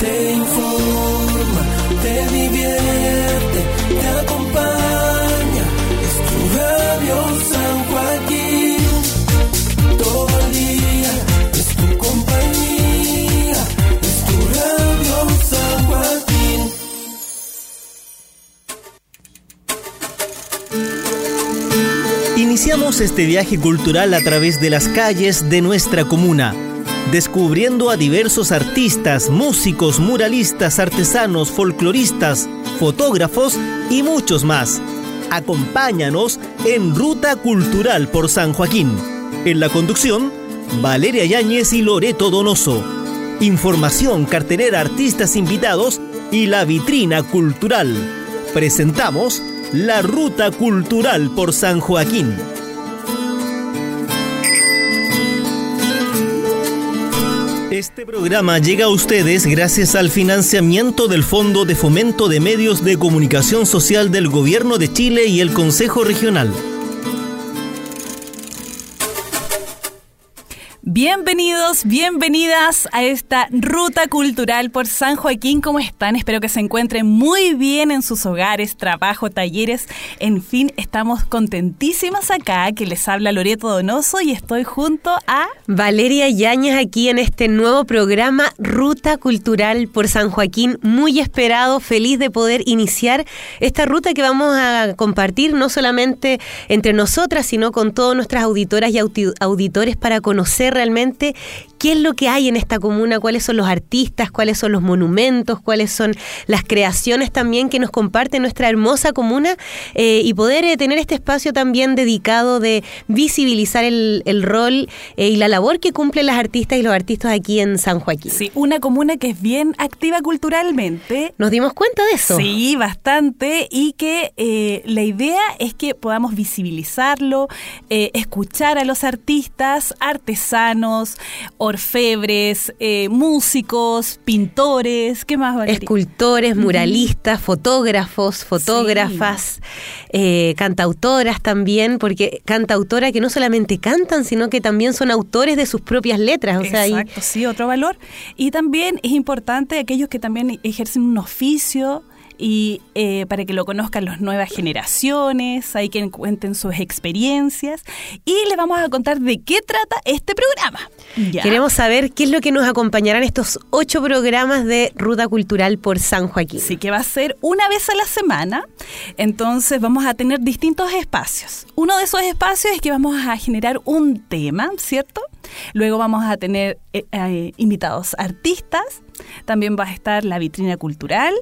te informa, te divierte, te acompaña. Es tu radio San Joaquín. Todo el día es tu compañía. Es tu radio San Joaquín. Iniciamos este viaje cultural a través de las calles de nuestra comuna, descubriendo a diversos artistas, músicos, muralistas, artesanos, folcloristas, fotógrafos y muchos más. Acompáñanos en Ruta Cultural por San Joaquín. En la conducción, Valeria Yáñez y Loreto Donoso. Información, cartelera, artistas invitados y la vitrina cultural. Presentamos la Ruta Cultural por San Joaquín. Este programa llega a ustedes gracias al financiamiento del Fondo de Fomento de Medios de Comunicación Social del Gobierno de Chile y el Consejo Regional. Bienvenidos, bienvenidas a esta ruta cultural por San Joaquín. ¿Cómo están? Espero que se encuentren muy bien en sus hogares, trabajo, talleres. En fin, estamos contentísimas acá, que les habla Loreto Donoso y estoy junto a... Valeria Yañez aquí en este nuevo programa Ruta Cultural por San Joaquín. Muy esperado, feliz de poder iniciar esta ruta que vamos a compartir no solamente entre nosotras, sino con todas nuestras auditoras y auditores para conocer realmente qué es lo que hay en esta comuna, cuáles son los artistas, cuáles son los monumentos, cuáles son las creaciones también que nos comparte nuestra hermosa comuna eh, y poder eh, tener este espacio también dedicado de visibilizar el, el rol eh, y la labor que cumplen las artistas y los artistas aquí en San Joaquín. Sí, una comuna que es bien activa culturalmente. ¿Nos dimos cuenta de eso? Sí, bastante y que la idea es que podamos visibilizarlo, escuchar a los artistas, artesanos, orfebres, eh, músicos, pintores, ¿qué más? Valeria? Escultores, muralistas, fotógrafos, fotógrafas, eh, cantautoras también, porque cantautoras que no solamente cantan, sino que también son autores de sus propias letras. O Exacto, sí, otro valor. Y también es importante aquellos que también ejercen un oficio, y eh, para que lo conozcan las nuevas generaciones, hay que cuenten sus experiencias y les vamos a contar de qué trata este programa. Queremos saber qué es lo que nos acompañarán estos ocho programas de Ruta Cultural por San Joaquín. Sí, que va a ser una vez a la semana, entonces vamos a tener distintos espacios. Uno de esos espacios es que vamos a generar un tema, ¿cierto? Luego vamos a tener eh, eh, invitados artistas, también va a estar la vitrina cultural.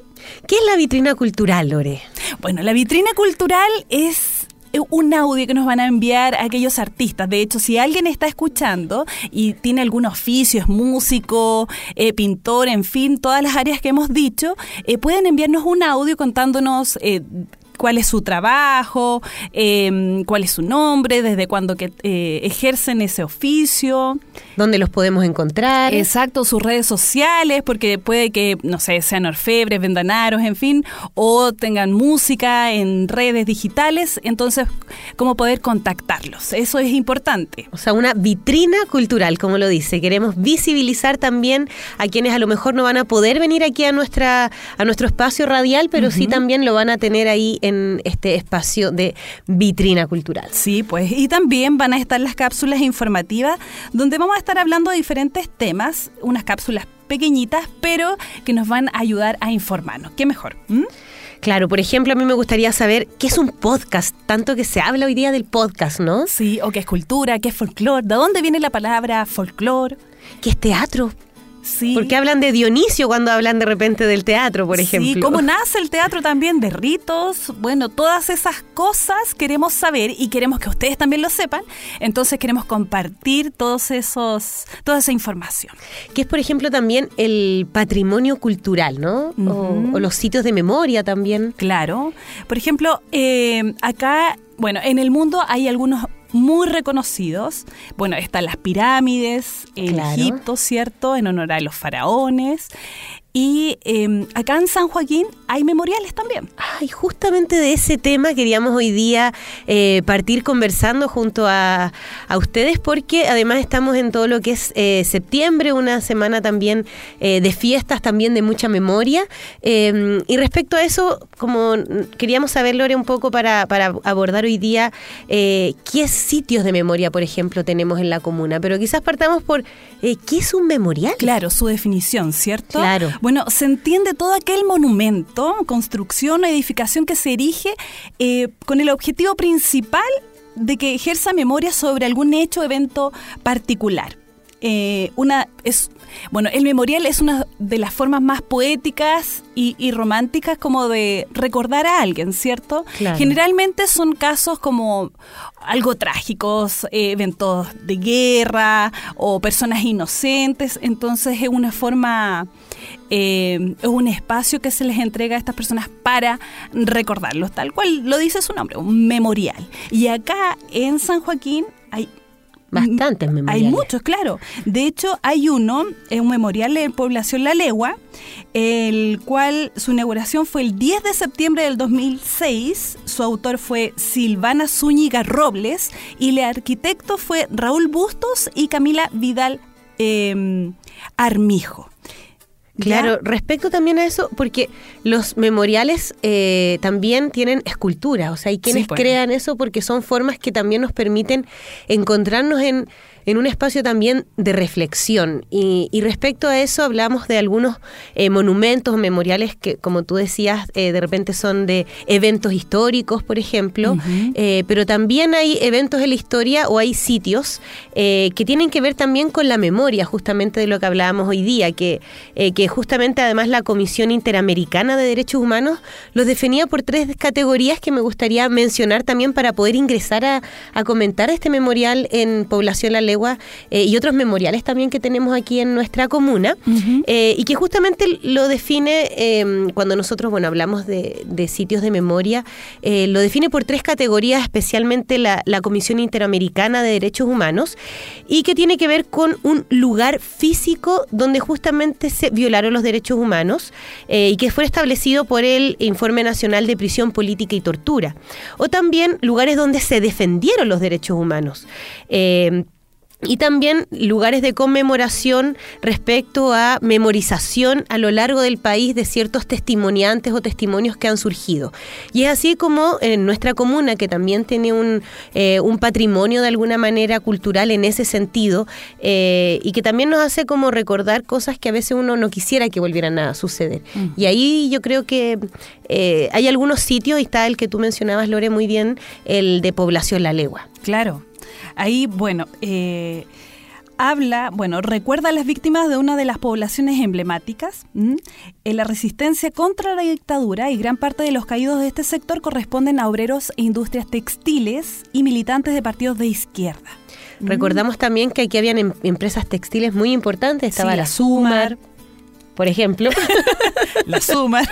¿Qué es la vitrina cultural, Lore? Bueno, la vitrina cultural es un audio que nos van a enviar aquellos artistas. De hecho, si alguien está escuchando y tiene algún oficio, es músico, eh, pintor, en fin, todas las áreas que hemos dicho, pueden enviarnos un audio contándonos cuál es su trabajo, em, cuál es su nombre, desde cuándo que eh, ejercen ese oficio. ¿Dónde los podemos encontrar? Exacto, sus redes sociales, porque puede que, no sé, sean orfebres, vendanaros, en fin, o tengan música en redes digitales, entonces, cómo poder contactarlos. Eso es importante. O sea, una vitrina cultural, como lo dice. Queremos visibilizar también a quienes a lo mejor no van a poder venir aquí a, nuestra, a nuestro espacio radial, pero sí también lo van a tener ahí en este espacio de vitrina cultural. Sí, pues y también van a estar las cápsulas informativas donde vamos a estar hablando de diferentes temas, unas cápsulas pequeñitas, pero que nos van a ayudar a informarnos. ¿Qué mejor? ¿Mm? Claro, por ejemplo, a mí me gustaría saber qué es un podcast, tanto que se habla hoy día del podcast, ¿no? Sí, o qué es cultura, qué es folclore, ¿de dónde viene la palabra folclore? ¿Qué es teatro? Porque hablan de Dionisio cuando hablan de repente del teatro, por ejemplo. Sí, cómo nace el teatro también, de ritos, bueno, todas esas cosas queremos saber y queremos que ustedes también lo sepan. Entonces queremos compartir todos esos, toda esa información. Que es, por ejemplo, también el patrimonio cultural, ¿no? o, los sitios de memoria también. Claro. Por ejemplo, eh, acá, bueno, en el mundo hay algunos muy reconocidos. Bueno, están las pirámides en Egipto, ¿cierto? En honor a los faraones. Y eh, acá en San Joaquín hay memoriales también. Ay, justamente de ese tema queríamos hoy día eh, partir conversando junto a, a, ustedes porque además estamos en todo lo que es eh, septiembre, una semana también eh, de fiestas, también de mucha memoria. Em, y respecto a eso, como queríamos saber, Lore, un poco para, para abordar hoy día eh, qué sitios de memoria, por ejemplo, tenemos en la comuna. Pero quizás partamos por qué es un memorial. Claro, su definición, ¿cierto? Claro. Bueno, se entiende todo aquel monumento, construcción o edificación que se erige eh, con el objetivo principal de que ejerza memoria sobre algún hecho o evento particular. Eh, una es bueno, el memorial es una de las formas más poéticas y, y románticas como de recordar a alguien, ¿cierto? Claro. Generalmente son casos como algo trágicos, eh, eventos de guerra o personas inocentes, entonces es una forma, eh, es un espacio que se les entrega a estas personas para recordarlos, tal cual lo dice su nombre, un memorial. Y acá en San Joaquín hay Bastantes memoriales. Hay muchos, claro. De hecho, hay uno, es un memorial en Población La Legua, el cual su inauguración fue el 10 de septiembre del 2006. Su autor fue Silvana Zúñiga Robles y el arquitecto fue Raúl Bustos y Camila Vidal eh, Armijo. Claro, respecto también a eso, porque los memoriales eh, también tienen esculturas, o sea, hay quienes Sí, pues. crean eso porque son formas que también nos permiten encontrarnos en, en un espacio también de reflexión. Y, y respecto a eso hablamos de algunos eh, monumentos, memoriales que, como tú decías, eh, de repente son de eventos históricos, por ejemplo, eh, pero también hay eventos en la historia o hay sitios eh, que tienen que ver también con la memoria, justamente de lo que hablábamos hoy día, que, que justamente además la Comisión Interamericana de Derechos Humanos los definía por tres categorías que me gustaría mencionar también para poder ingresar a, a comentar este memorial en Población La Legua eh, y otros memoriales también que tenemos aquí en nuestra comuna, eh, y que justamente lo define eh, cuando nosotros, bueno, hablamos de, de sitios de memoria, eh, lo define por tres categorías, especialmente la, la Comisión Interamericana de Derechos Humanos, y que tiene que ver con un lugar físico donde justamente se violaron los derechos humanos eh, y que fue establecido por el Informe Nacional de Prisión Política y Tortura. O también lugares donde se defendieron los derechos humanos. Eh, y también lugares de conmemoración respecto a memorización a lo largo del país de ciertos testimoniantes o testimonios que han surgido. Y es así como en nuestra comuna, que también tiene un, eh, un patrimonio de alguna manera cultural en ese sentido, eh, y que también nos hace como recordar cosas que a veces uno no quisiera que volvieran a suceder. Y ahí yo creo que eh, hay algunos sitios, y está el que tú mencionabas, Lore, muy bien, el de Población La Legua. Claro. Ahí, bueno, eh, habla, bueno, recuerda a las víctimas de una de las poblaciones emblemáticas ¿m? en la resistencia contra la dictadura y gran parte de los caídos de este sector corresponden a obreros e industrias textiles y militantes de partidos de izquierda. Recordamos también que aquí habían em- empresas textiles muy importantes, estaba Sí, la la Sumar, por ejemplo. La suma.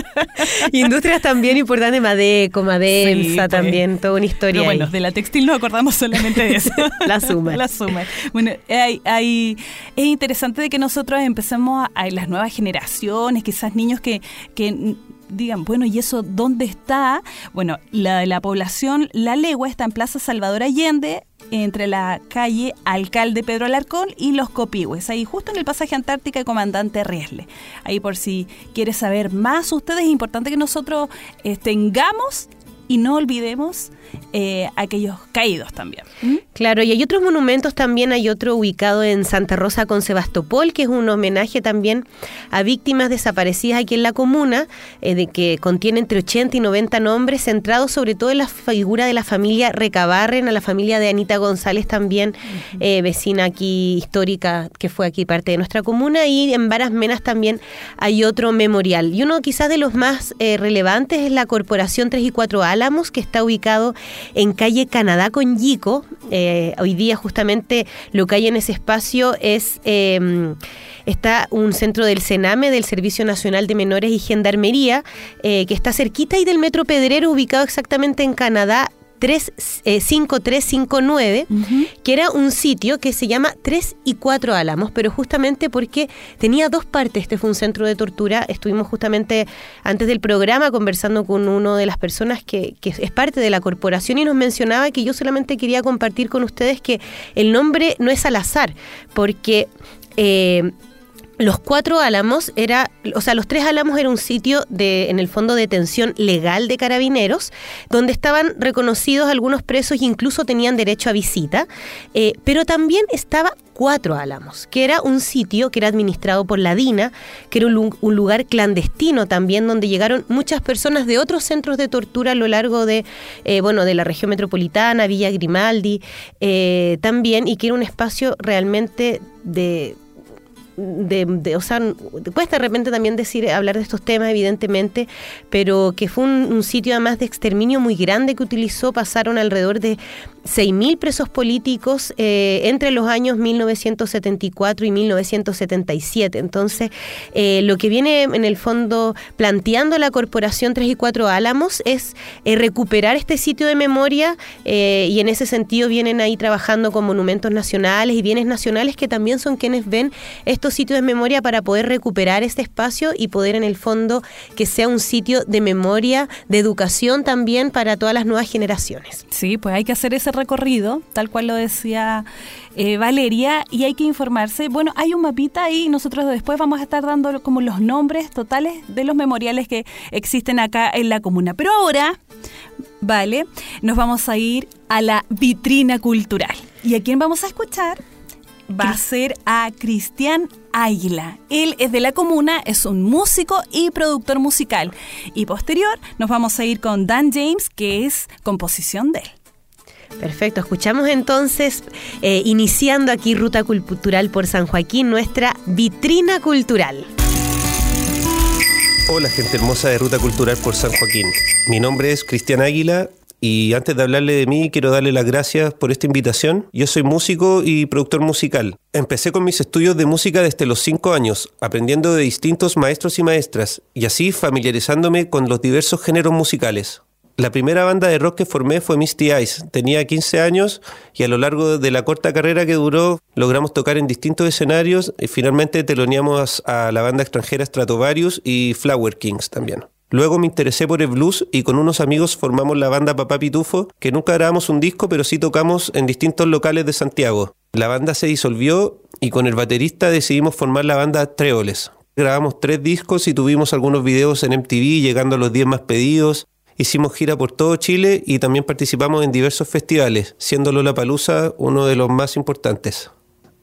Industrias también importantes, Madeco, Madensa Sí, pues. también, toda una historia. Pero bueno, ahí. de la textil nos acordamos solamente de eso. La Sumar. La Sumar. Bueno, hay, hay- es interesante de que nosotros empecemos a, a las nuevas generaciones, quizás niños que, que digan, bueno, ¿y eso dónde está? Bueno, la de la población La Legua está en Plaza Salvador Allende, entre la calle Alcalde Pedro Alarcón y Los Copihue, ahí justo en el pasaje Antártica Comandante Riesle. Ahí por si quieres saber más ustedes, es importante que nosotros eh, tengamos y no olvidemos eh, aquellos caídos también. ¿Mm? Claro, y hay otros monumentos también, hay otro ubicado en Santa Rosa con Sebastopol, que es un homenaje también a víctimas desaparecidas aquí en la comuna, eh, de que contiene entre 80 y 90 nombres, centrados sobre todo en la figura de la familia Recabarren, a la familia de Anita González también, eh, vecina aquí histórica, que fue aquí parte de nuestra comuna, y en Varas Menas también hay otro memorial. Y uno quizás de los más eh, relevantes es la Corporación 3 y 4 Álamos, que está ubicado en calle Canadá con Yico. Eh, hoy día justamente lo que hay en ese espacio es... eh, Está un centro del Sename, del Servicio Nacional de Menores y Gendarmería, eh, que está cerquita y del Metro Pedrero, ubicado exactamente en Canadá 5359, que era un sitio que se llama 3 y 4 Álamos, pero justamente porque tenía dos partes. Este fue un centro de tortura. Estuvimos justamente antes del programa conversando con uno de las personas que, es parte de la corporación y nos mencionaba que yo solamente quería compartir con ustedes que el nombre no es al azar, porque eh, los cuatro álamos era, o sea, los tres álamos era un sitio de, en el fondo de detención legal de carabineros, donde estaban reconocidos algunos presos e incluso tenían derecho a visita, eh, pero también estaba cuatro álamos, que era un sitio que era administrado por la DINA, que era un, lugar clandestino también, donde llegaron muchas personas de otros centros de tortura a lo largo de, eh, bueno, de la región metropolitana, Villa Grimaldi, eh, también, y que era un espacio realmente de de, o sea, cuesta de repente también decir, hablar de estos temas, evidentemente, pero que fue un, sitio además de exterminio muy grande que utilizó, pasaron alrededor de 6.000 presos políticos eh, entre los años 1974 y 1977. Entonces, eh, lo que viene en el fondo planteando la Corporación 3 y 4 Álamos es eh, recuperar este sitio de memoria y en ese sentido vienen ahí trabajando con monumentos nacionales y bienes nacionales que también son quienes ven estos sitios de memoria para poder recuperar este espacio y poder en el fondo que sea un sitio de memoria, de educación también para todas las nuevas generaciones. Sí, pues hay que hacer ese recorrido, tal cual lo decía eh, Valeria, y hay que informarse. Bueno, hay un mapita ahí nosotros después vamos a estar dando como los nombres totales de los memoriales que existen acá en la comuna. Pero ahora, vale, nos vamos a ir a la vitrina cultural. ¿Y a quién vamos a escuchar? Va a ser a Cristian Águila. Él es de la comuna, es un músico y productor musical. Y posterior nos vamos a ir con Dan James, que es composición de él. Perfecto, escuchamos entonces, eh, iniciando aquí Ruta Cultural por San Joaquín, nuestra vitrina cultural. Hola gente hermosa de Ruta Cultural por San Joaquín. Mi nombre es Cristian Águila y antes de hablarle de mí, quiero darle las gracias por esta invitación. Yo soy músico y productor musical. Empecé con mis estudios de música desde los 5 años, aprendiendo de distintos maestros y maestras, y así familiarizándome con los diversos géneros musicales. La primera banda de rock que formé fue Misty Eyes. Tenía 15 años y a lo largo de la corta carrera que duró logramos tocar en distintos escenarios y finalmente teloneamos a la banda extranjera Stratovarius y Flower Kings también. Luego me interesé por el blues y con unos amigos formamos la banda Papá Pitufo, que nunca grabamos un disco, pero sí tocamos en distintos locales de Santiago. La banda se disolvió y con el baterista decidimos formar la banda Treoles. Grabamos tres discos y tuvimos algunos videos en MTV, llegando a los 10 más pedidos. Hicimos gira por todo Chile y también participamos en diversos festivales, siendo Lollapalooza uno de los más importantes.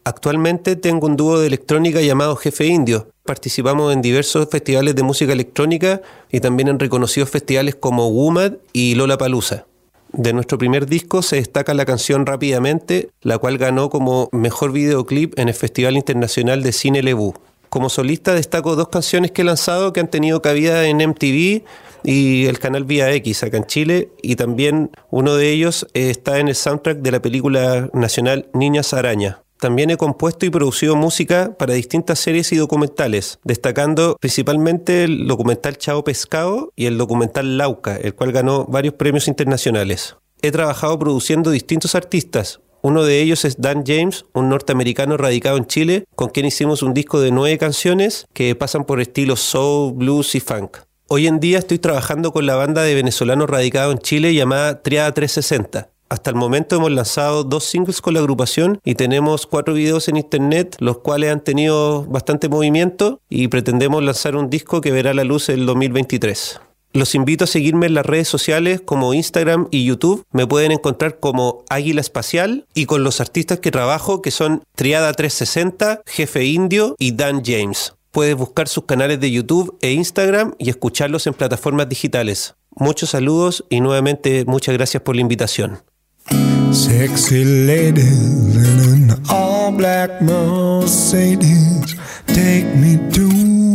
Actualmente tengo un dúo de electrónica llamado Jefe Indio. Participamos en diversos festivales de música electrónica y también en reconocidos festivales como WUMAD y Lola Palusa. De nuestro primer disco se destaca la canción Rápidamente, la cual ganó como mejor videoclip en el Festival Internacional de Cine Lebu. Como solista destaco dos canciones que he lanzado que han tenido cabida en MTV y el canal Vía X acá en Chile y también uno de ellos está en el soundtrack de la película nacional Niñas Araña. También he compuesto y producido música para distintas series y documentales, destacando principalmente el documental Chao Pescado y el documental Lauca, el cual ganó varios premios internacionales. He trabajado produciendo distintos artistas, uno de ellos es Dan James, un norteamericano radicado en Chile, con quien hicimos un disco de nueve canciones que pasan por estilos soul, blues y funk. Hoy en día estoy trabajando con la banda de venezolanos radicados en Chile llamada Triada 360. Hasta el momento hemos lanzado dos singles con la agrupación y tenemos cuatro videos en internet, los cuales han tenido bastante movimiento y pretendemos lanzar un disco que verá la luz el 2023. Los invito a seguirme en las redes sociales como Instagram y YouTube. Me pueden encontrar como Águila Espacial y con los artistas que trabajo que son Triada 360, Jefe Indio y Dan James. Puedes buscar sus canales de YouTube e Instagram y escucharlos en plataformas digitales. Muchos saludos y nuevamente muchas gracias por la invitación. Sexy ladies in an all black Mercedes take me to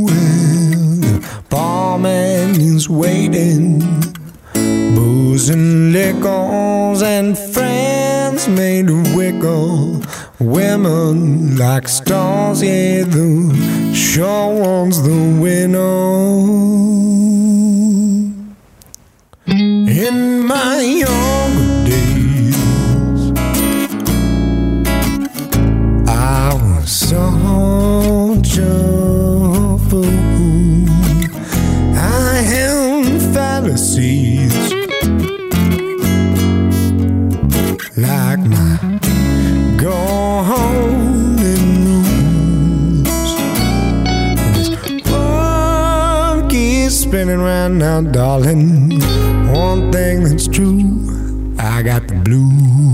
where the barman is waiting. Booze and liquors and friends made wiggle. Women like stars, yeah, the sure one's the winner. In my I was on your fool. I am fallacies like my golden rules. This world keeps spinning round now, darling. One thing that's true, I got the blues.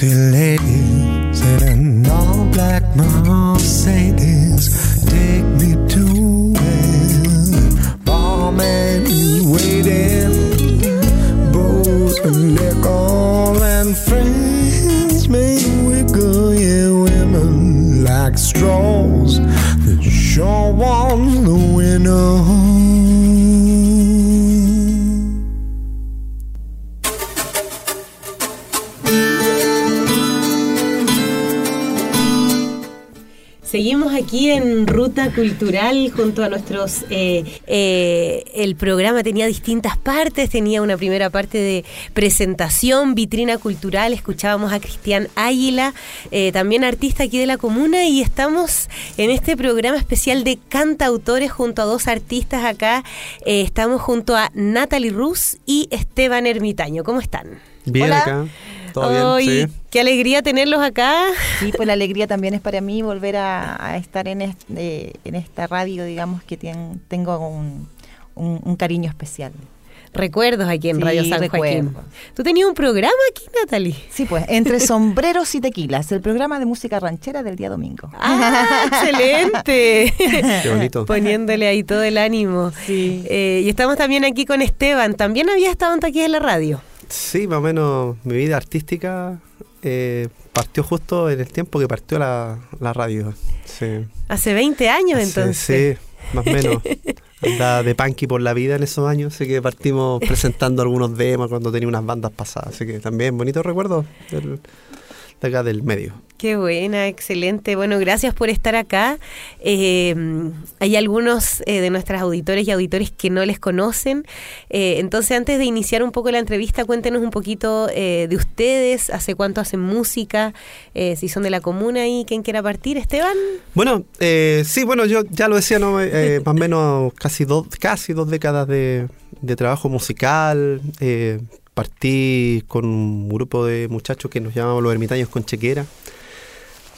Sexy Cultural junto a nuestros... eh, eh, el programa tenía distintas partes, tenía una primera parte de presentación, vitrina cultural, escuchábamos a Cristian Águila, eh, también artista aquí de la comuna, y estamos en este programa especial de cantautores junto a dos artistas acá. Eh, estamos junto a Natalie Rus y Esteban Ermitaño. ¿Cómo están? Bien Hola. acá. Todo Ay, bien, sí. Qué alegría tenerlos acá. Sí, pues la alegría también es para mí volver a, a estar en, este- en esta radio, digamos que tien- tengo un, un- un cariño especial. Recuerdos aquí en Sí, Radio San Joaquín. ¿Tú tenías un programa aquí, Natalie? Sí, pues, entre sombreros y tequilas, el programa de música ranchera del día domingo. ¡Ah, excelente! Qué bonito. Poniéndole ahí todo el ánimo. Sí. Eh, y estamos también aquí con Esteban. También había estado antes aquí en la radio. Sí, más o menos mi vida artística eh, partió justo en el tiempo que partió la, la radio. Sí. Hace 20 años Hace- entonces. Sí, más o menos. Andaba de punky por la vida en esos años, así que partimos presentando algunos demos cuando tenía unas bandas pasadas. Así que también bonitos recuerdos del- de acá del medio. Qué buena, excelente. Bueno, gracias por estar acá. Eh, hay algunos eh, de nuestros auditores y auditores que no les conocen. Eh, entonces, antes de iniciar un poco la entrevista, cuéntenos un poquito de ustedes, hace cuánto hacen música, si son de la comuna y quién quiera partir. Esteban. Bueno, sí, bueno, yo ya lo decía, ¿no? Más o menos casi dos, casi dos décadas de, de trabajo musical. Partí con un grupo de muchachos que nos llamamos los ermitaños con chequera.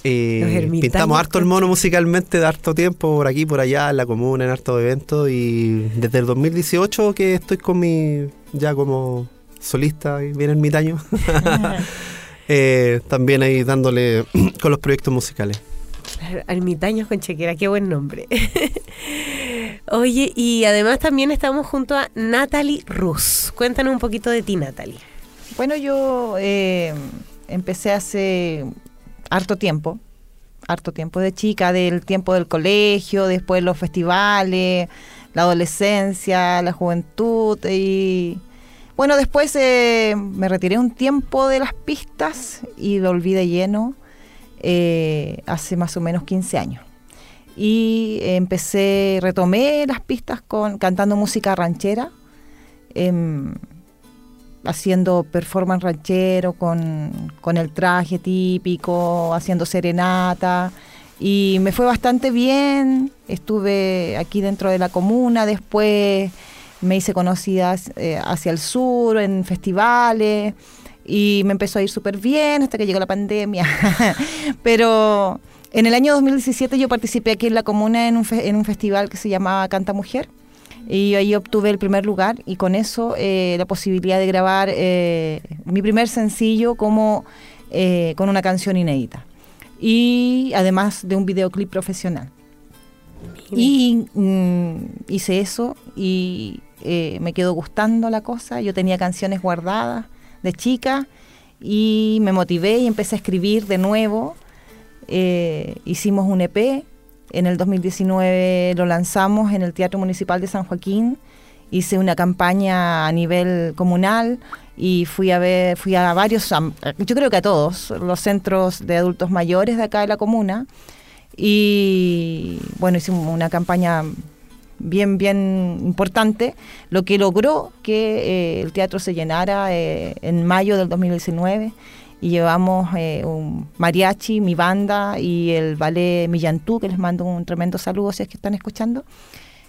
Eh, pintamos harto el mono musicalmente de harto tiempo, por aquí, por allá, en la comuna, en hartos eventos. Y desde el 2018 que estoy con mi, ya como solista y bien ermitaño, eh, también ahí dándole con los proyectos musicales. Ermitaños con chequera, qué buen nombre. Oye, y además también estamos junto a Natalie Rus. Cuéntanos un poquito de ti, Natalie. Bueno, yo eh, empecé hace harto tiempo, harto tiempo de chica, del tiempo del colegio, después los festivales, la adolescencia, la juventud y bueno, después eh, me retiré un tiempo de las pistas y volví de lleno eh, hace más o menos 15 años. Y empecé, retomé las pistas con cantando música ranchera, em, haciendo performance ranchero con, con el traje típico, haciendo serenata y me fue bastante bien. Estuve aquí dentro de la comuna, después me hice conocida eh, hacia el sur, en festivales, y me empezó a ir súper bien hasta que llegó la pandemia. Pero en el año 2017 yo participé aquí en la comuna en un, en un festival que se llamaba Canta Mujer. Y ahí obtuve el primer lugar y con eso eh, la posibilidad de grabar eh, mi primer sencillo como con una canción inédita. Y además de un videoclip profesional. Y mm, hice eso y eh, me quedó gustando la cosa. Yo tenía canciones guardadas de chica y me motivé y empecé a escribir de nuevo. Eh, hicimos un EP. En el 2019 lo lanzamos en el Teatro Municipal de San Joaquín. Hice una campaña a nivel comunal y fui a ver, fui a varios, yo creo que a todos los centros de adultos mayores de acá de la comuna. Y bueno, hicimos una campaña bien, bien importante, lo que logró que eh, el teatro se llenara eh, en mayo del 2019 y llevamos eh, un mariachi, mi banda y el ballet Millantú, que les mando un tremendo saludo si es que están escuchando,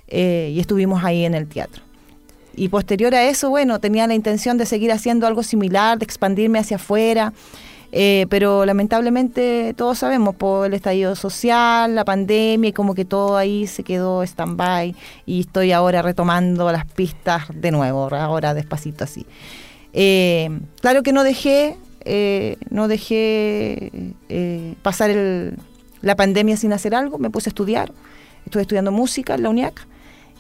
y estuvimos ahí en el teatro. Y posterior a eso, bueno, tenía la intención de seguir haciendo algo similar, de expandirme hacia afuera. Eh, pero lamentablemente todos sabemos por el estallido social, la pandemia y como que todo ahí se quedó stand-by y estoy ahora retomando las pistas de nuevo, ahora despacito así. Eh, claro que no dejé, eh, no dejé pasar la pandemia sin hacer algo, me puse a estudiar, estuve estudiando música en la UNIAC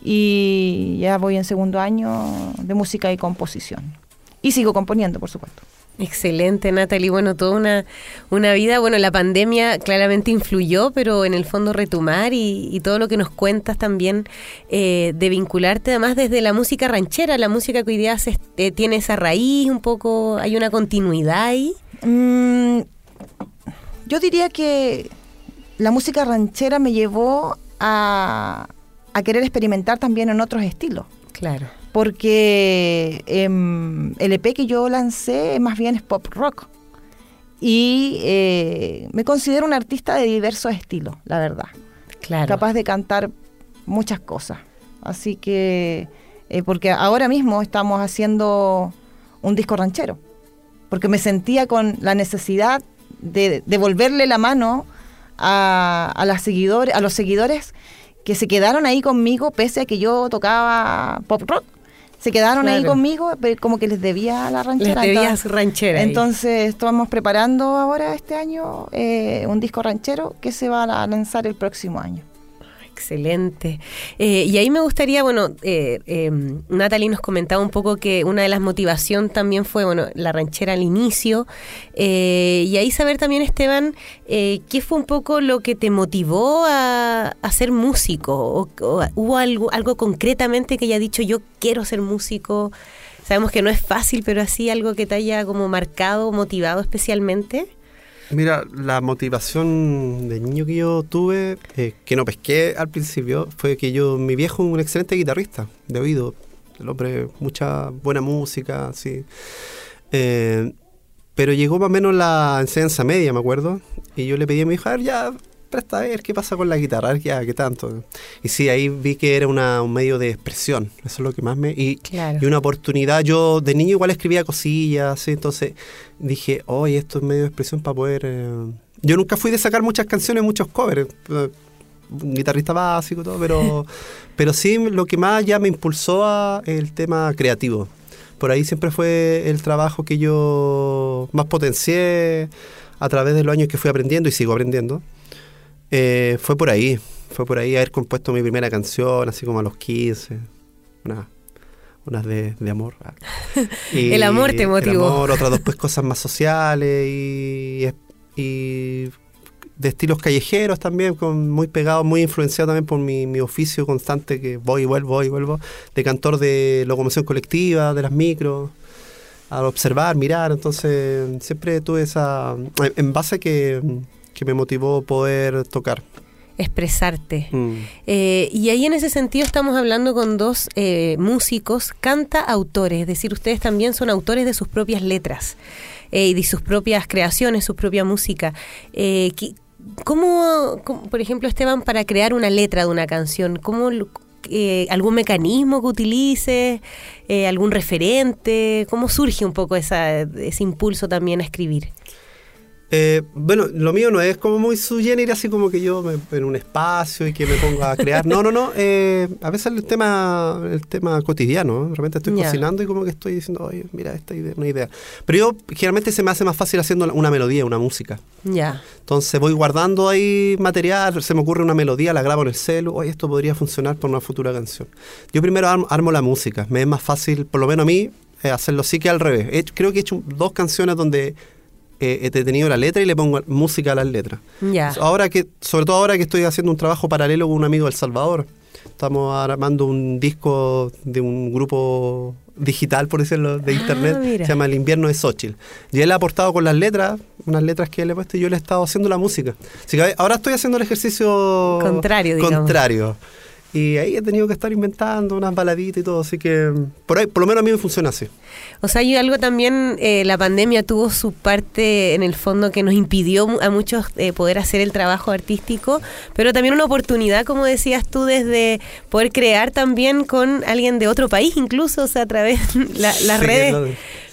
y ya voy en segundo año de música y composición. Y sigo componiendo, por supuesto. Excelente, Natalie. Bueno, toda una, una vida. Bueno, la pandemia claramente influyó, pero en el fondo retomar y, todo lo que nos cuentas también eh, de vincularte además desde la música ranchera, la música que hoy día eh, tiene esa raíz, un poco, hay una continuidad ahí. Mm, yo diría que la música ranchera me llevó a, a querer experimentar también en otros estilos. Claro porque em, el EP que yo lancé más bien es pop rock. Y eh, me considero un artista de diversos estilos, la verdad. Claro. Capaz de cantar muchas cosas. Así que, eh, porque ahora mismo estamos haciendo un disco ranchero. Porque me sentía con la necesidad de devolverle la mano a, a, las seguidores, a los seguidores que se quedaron ahí conmigo pese a que yo tocaba pop rock se quedaron ahí conmigo, como que les debía la ranchera. Les debías ranchera. Entonces estamos preparando ahora este año eh, un disco ranchero que se va a lanzar el próximo año. Excelente. Eh, y ahí me gustaría, bueno, eh, eh, Natalie nos comentaba un poco que una de las motivaciones también fue, bueno, la ranchera al inicio. Eh, y ahí saber también, Esteban, ¿qué fue un poco lo que te motivó a, ser músico? ¿O, hubo algo, algo concretamente que haya dicho, yo quiero ser músico? Sabemos que no es fácil, pero así algo que te haya como marcado, motivado especialmente. Mira, la motivación de niño que yo tuve, eh, que no pesqué al principio, fue que yo, mi viejo, un excelente guitarrista de oído. El hombre, mucha buena música, sí. Eh, pero llegó más o menos la enseñanza media, me acuerdo, y yo le pedí a mi hijo, a ver, ya presta a ver qué pasa con la guitarra, a ver qué, qué tanto. Y sí, ahí vi que era una, un medio de expresión, eso es lo que más me... Y, y una oportunidad, yo de niño igual escribía cosillas, ¿sí? entonces dije, oye, esto es medio de expresión para poder... Eh". Yo nunca fui de sacar muchas canciones, muchos covers, eh, un guitarrista básico, todo, pero, pero sí lo que más ya me impulsó a el tema creativo. Por ahí siempre fue el trabajo que yo más potencié a través de los años que fui aprendiendo y sigo aprendiendo. Eh, fue por ahí, fue por ahí haber compuesto mi primera canción, así como a los 15. Una, unas de, de amor. ah. El amor te motivó. El amor, otras dos pues, cosas más sociales y, y de estilos callejeros también, con, muy pegado, muy influenciado también por mi, mi oficio constante que voy y vuelvo, voy y vuelvo, de cantor de locomoción colectiva, de las micros, al observar, mirar, entonces siempre tuve esa, en base que, que me motivó poder tocar. Expresarte. Mm. Eh, y ahí en ese sentido estamos hablando con dos eh, músicos, canta autores, es decir, ustedes también son autores de sus propias letras eh, y de sus propias creaciones, su propia música. Eh, ¿cómo, cómo, por ejemplo, Esteban, para crear una letra de una canción, cómo, eh, algún mecanismo que utilices, eh, algún referente, cómo surge un poco esa, ese impulso también a escribir? Eh, bueno, lo mío no es como muy su así como que yo me, en un espacio y que me ponga a crear. No, no, no. eh, a veces el tema, el tema cotidiano. ¿no? De repente estoy Ya. cocinando y como que estoy diciendo, oye, mira, esta idea, una idea. Pero yo generalmente se me hace más fácil haciendo una melodía, una música. Ya. Entonces voy guardando ahí material, se me ocurre una melodía, la grabo en el celu, oye, esto podría funcionar para una futura canción. Yo primero armo, armo la música, me es más fácil, por lo menos a mí, eh, hacerlo sí que al revés. He creo que he hecho dos canciones donde eh, he detenido la letra y le pongo música a las letras. Ya. Ahora que, sobre todo ahora que estoy haciendo un trabajo paralelo con un amigo del Salvador, estamos armando un disco de un grupo digital, por decirlo, de Ah, internet, mira. se llama El invierno de Xochitl. Y él ha aportado con las letras, unas letras que él le he puesto y yo le he estado haciendo la música. Así que ahora estoy haciendo el ejercicio Contrario, digamos. contrario. Y ahí he tenido que estar inventando unas baladitas y todo, así que por ahí, por lo menos a mí me funciona así. O sea, hay algo también, eh, la pandemia tuvo su parte en el fondo que nos impidió a muchos eh, poder hacer el trabajo artístico, pero también una oportunidad, como decías tú, desde poder crear también con alguien de otro país, incluso, o sea, a través de la- las Sí, redes. no,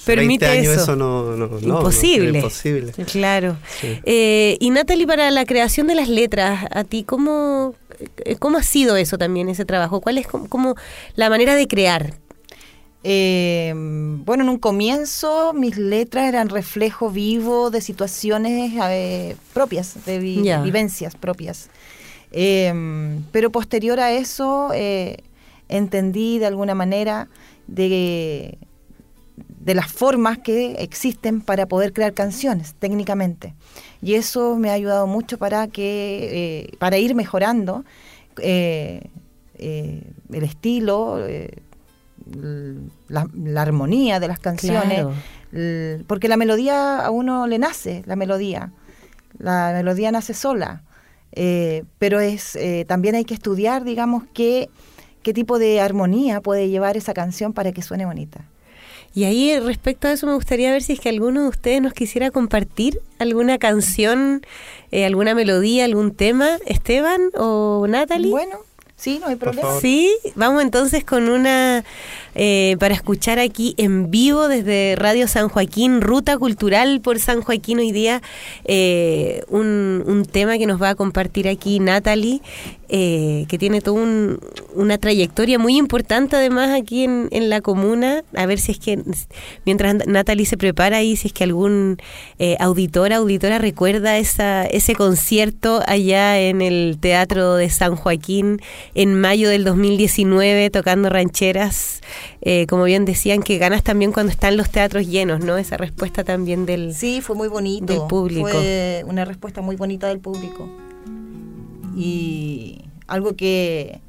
permite 20 años eso. eso no, no, no, no, imposible. imposible. Claro. Sí. Eh, y Natalie, para la creación de las letras, ¿a ti cómo, eh, cómo ha sido eso también, ese trabajo? ¿Cuál es como, como la manera de crear? Eh, bueno, en un comienzo mis letras eran reflejo vivo de situaciones eh, propias, de vi- vivencias propias. Eh, pero posterior a eso eh, entendí de alguna manera de, de las formas que existen para poder crear canciones técnicamente. Y eso me ha ayudado mucho para, que, eh, para ir mejorando eh, eh, el estilo. la, la armonía de las canciones, Claro. porque la melodía a uno le nace, la melodía, la melodía nace sola, pero es también hay que estudiar, digamos, qué, qué tipo de armonía puede llevar esa canción para que suene bonita. Y ahí respecto a eso me gustaría ver si es que alguno de ustedes nos quisiera compartir alguna canción, eh, alguna melodía, algún tema, Esteban o Natalie. Bueno, sí, no hay problema. Sí, vamos entonces con una eh, para escuchar aquí en vivo desde Radio San Joaquín, Ruta Cultural por San Joaquín hoy día, eh, un, un tema que nos va a compartir aquí Natalie, eh, que tiene toda un- una trayectoria muy importante además aquí en, en la comuna. A ver si es que, mientras Natalie se prepara ahí, si es que algún eh, auditor, auditora recuerda esa, ese concierto allá en el Teatro de San Joaquín en mayo del 2019 tocando rancheras. Eh, como bien decían, que ganas también cuando están los teatros llenos, ¿no? Esa respuesta también del... Sí, fue muy bonito. Del público. Fue una respuesta muy bonita del público. Y algo que,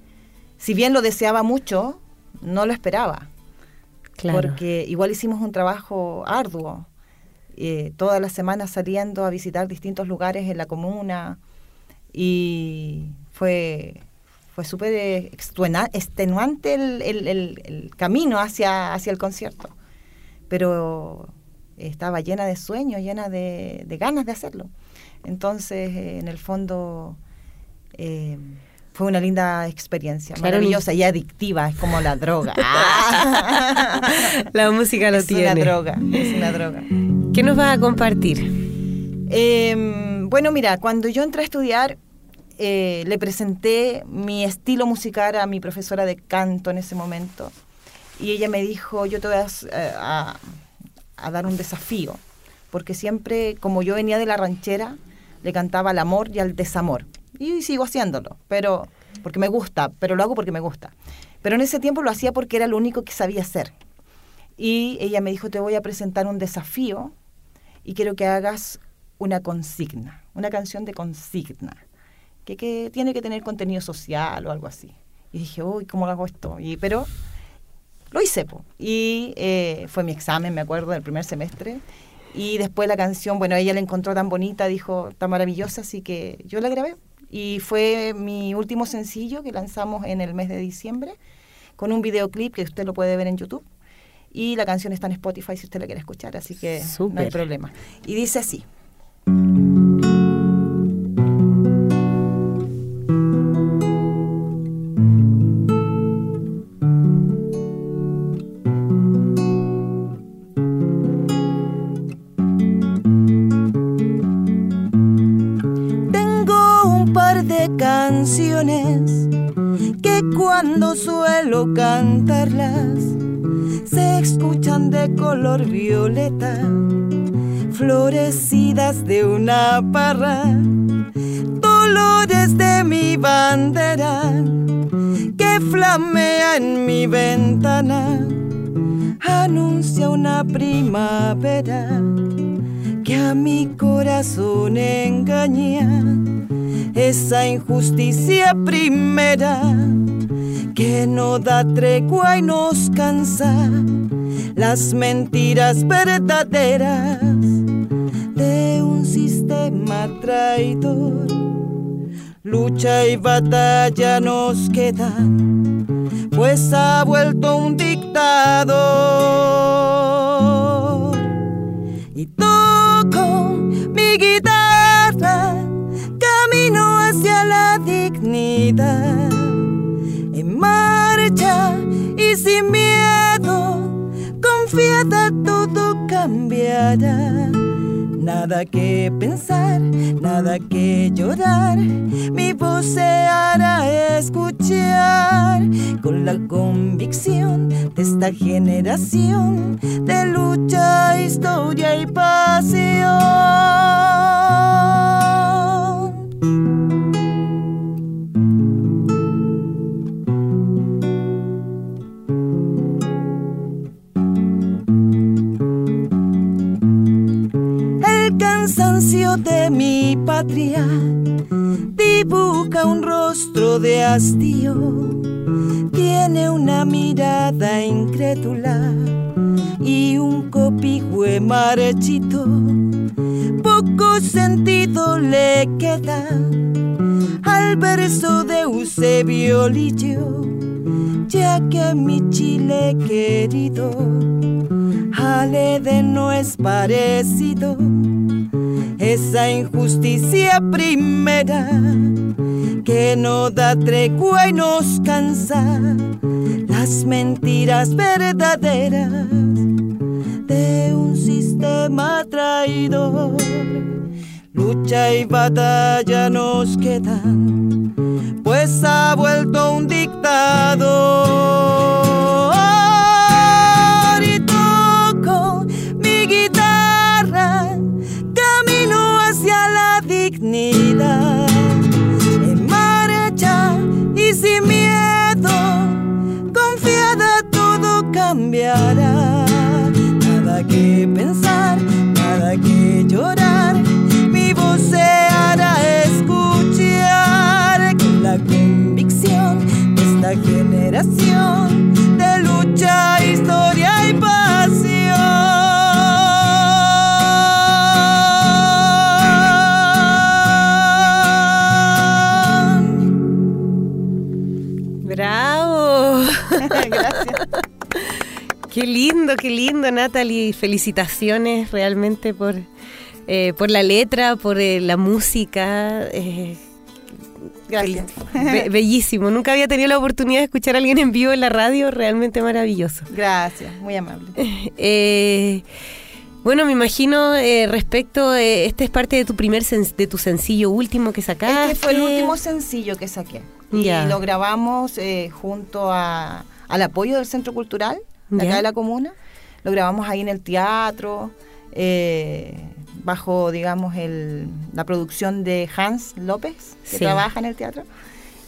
si bien lo deseaba mucho, no lo esperaba. Claro. Porque igual hicimos un trabajo arduo. eh, todas las semanas saliendo a visitar distintos lugares en la comuna. Y fue, fue súper eh, extenuante el, el- el- el camino hacia, hacia el concierto. Pero estaba llena de sueños, llena de, de ganas de hacerlo. Entonces, eh, en el fondo, eh, fue una linda experiencia, Claro, maravillosa y adictiva, es como la droga. La música lo es tiene. una droga, es una droga. ¿Qué nos vas a compartir? Eh, bueno, mira, cuando yo entré a estudiar, eh, le presenté mi estilo musical a mi profesora de canto en ese momento. Y ella me dijo, yo te voy eh, a dar un desafío. Porque siempre, como yo venía de la ranchera, le cantaba al amor y al desamor. Y sigo haciéndolo, pero porque me gusta, pero lo hago porque me gusta. Pero en ese tiempo lo hacía porque era lo único que sabía hacer. Y ella me dijo, te voy a presentar un desafío y quiero que hagas una consigna, una canción de consigna, que, que tiene que tener contenido social o algo así. Y dije, uy, ¿cómo hago esto? Y, pero lo hice, po. y eh, fue mi examen, me acuerdo, del primer semestre. Y después la canción, bueno, ella la encontró tan bonita, dijo, tan maravillosa, así que yo la grabé. Y fue mi último sencillo que lanzamos en el mes de diciembre, con un videoclip que usted lo puede ver en YouTube. Y la canción está en Spotify si usted la quiere escuchar, así que no hay problema. Y dice así. Se escuchan de color violeta, florecidas de una parra, dolores de mi bandera que flamea en mi ventana, anuncia una primavera que a mi corazón engaña. Esa injusticia primera que no da tregua y nos cansa las mentiras verdaderas de un sistema traidor. Lucha y batalla nos quedan, pues ha vuelto un dictador y toco mi guitarra, camino hacia la dignidad, y sin miedo, confiada todo cambiará. Nada que pensar, nada que llorar, mi voz se hará escuchar con la convicción de esta generación de lucha, historia y pasión. Patria dibuja un rostro de hastío, tiene una mirada incrédula y un copihue marchito. Poco sentido le queda al verso de Eusebio Lillo, ya que mi Chile querido al Edén no es parecido. Esa injusticia primera que no da tregua y nos cansa las mentiras verdaderas de un sistema traidor. Lucha y batalla nos quedan, pues ha vuelto un dictador. En marcha y sin miedo, confiada todo cambiará. Nada que pensar, nada que llorar, mi voz se hará escuchar con la convicción de esta generación de lucha, historia y pasión. Gracias. Qué lindo, qué lindo, Natalie. Felicitaciones realmente por, eh, por la letra, por eh, la música. eh, Gracias. be- bellísimo. Nunca había tenido la oportunidad de escuchar a alguien en vivo en la radio. Realmente maravilloso. Gracias, muy amable. Bueno, me imagino respecto, este es parte de tu primer de tu sencillo último que sacaste. Este fue el último sencillo que saqué. Y lo grabamos junto a, al apoyo del Centro Cultural de acá de la comuna. Lo grabamos ahí en el teatro, eh, bajo, digamos, el, la producción de Hans López, que Sí. trabaja en el teatro.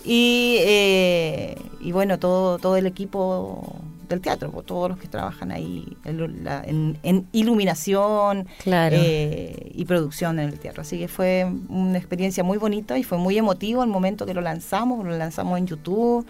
Y, eh, y bueno, todo, todo el equipo del teatro, pues, todos los que trabajan ahí en, la- en- en iluminación Claro. eh, y producción en el teatro. Así que fue una experiencia muy bonita y fue muy emotivo el momento que lo lanzamos, lo lanzamos en YouTube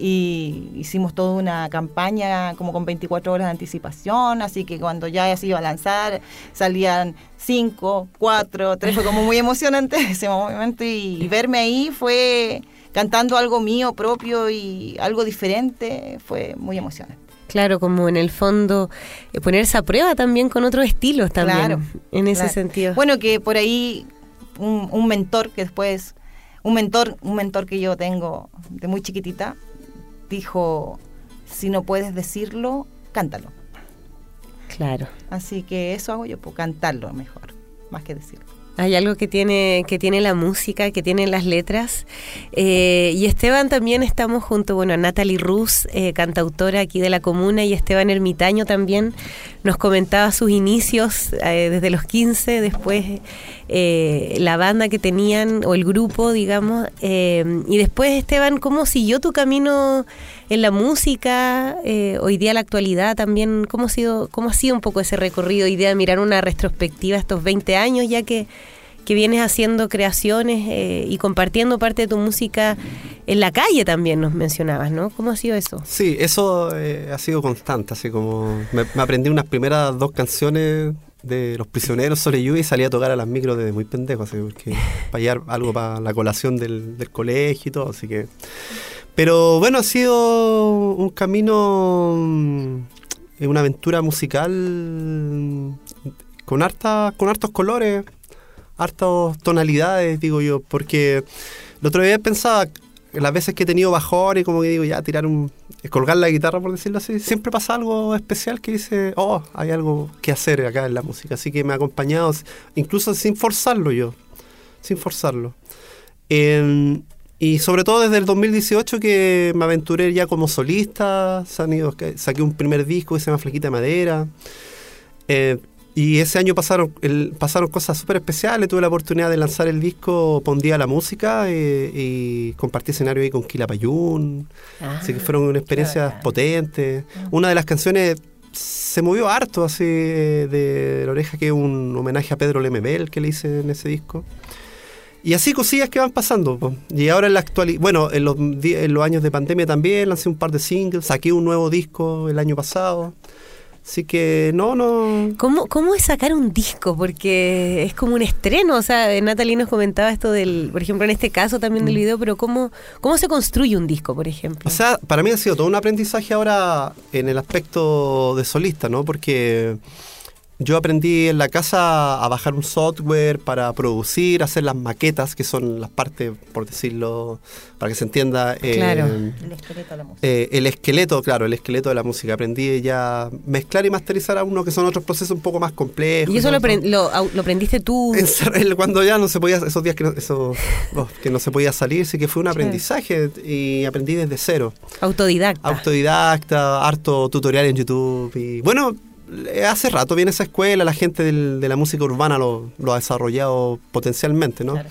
y hicimos toda una campaña como con 24 horas de anticipación, así que cuando ya se iba a lanzar salían 5, 4, 3, fue como muy emocionante ese momento y, y verme ahí fue cantando algo mío propio y algo diferente, fue muy emocionante. Claro, como en el fondo eh, ponerse a prueba también con otros estilos también, Claro, en ese Claro. sentido. Bueno, que por ahí un, un mentor que después, un mentor, un mentor que yo tengo de muy chiquitita, dijo, si no puedes decirlo, cántalo. Claro. Así que eso hago yo, pues cantarlo mejor, más que decirlo. Hay algo que tiene, que tiene la música, que tienen las letras. Eh, y Esteban también estamos junto, bueno, a Natalie Ruz, eh, cantautora aquí de la comuna, y Esteban Ermitaño también nos comentaba sus inicios eh, desde los 15, después la banda que tenían, o el grupo, digamos. y después, Esteban, ¿cómo siguió tu camino en la música? Eh, hoy día, la actualidad también, ¿cómo ha, sido, ¿cómo ha sido un poco ese recorrido? Hoy día mirar una retrospectiva estos 20 años, ya que que vienes haciendo creaciones eh, y compartiendo parte de tu música en la calle también, nos mencionabas, ¿no? ¿Cómo ha sido eso? Sí, eso eh, ha sido constante, así como me, aprendí unas primeras dos canciones de Los Prisioneros sobre lluvia y salí a tocar a las micros desde muy pendejo, así porque para algo para la colación del, del colegio y todo, así que... Pero bueno, ha sido un camino, mm, una aventura musical mm, con, harta, con hartos colores, hartas tonalidades, digo yo, porque el otro día pensaba, las veces que he tenido bajones, como que digo, ya tirar un. colgar la guitarra, por decirlo así, siempre pasa algo especial que dice, oh, hay algo que hacer acá en la música. Así que me ha acompañado, incluso sin forzarlo yo, sin forzarlo. Eh, y sobre todo desde el 2018 que me aventuré ya como solista, saqué un primer disco que se llama Flequita de Madera. Eh, y ese año pasaron, el- pasaron cosas súper especiales. Tuve la oportunidad de lanzar el disco Pondía la Música eh, y compartí escenario ahí con Kila Payún. Así que fueron una experiencia potente. Una de las canciones se movió harto así eh, de la oreja, que es un homenaje a Pedro Lemebel que le hice en ese disco. Y así cosillas que van pasando. po. Y ahora en la actualidad, bueno, en los, en los años de pandemia también lancé un par de singles, saqué un nuevo disco el año pasado. Así que no, no. ¿Cómo, ¿Cómo es sacar un disco? Porque es como un estreno, o sea, Natalie nos comentaba esto del, por ejemplo, en este caso también del video, pero ¿cómo, cómo se construye un disco, por ejemplo? O sea, para mí ha sido todo un aprendizaje ahora en el aspecto de solista, ¿no? Porque yo aprendí en la casa a bajar un software para producir, hacer las maquetas, que son las partes, por decirlo, para que se entienda. eh, Claro. El esqueleto de la música. eh, el esqueleto, claro, el esqueleto de la música. Aprendí ya a mezclar y masterizar a uno que son otros procesos un poco más complejos. y eso ¿no? lo, lo, aprendiste tú. Cuando ya no se podía, esos días que no, eso, oh, que no se podía salir, sí que fue un aprendizaje y aprendí desde cero. Autodidacta. Autodidacta, harto tutorial en YouTube. Y bueno, eh, hace rato viene esa escuela, la gente del- de la música urbana lo, lo ha desarrollado potencialmente, ¿no? Claro.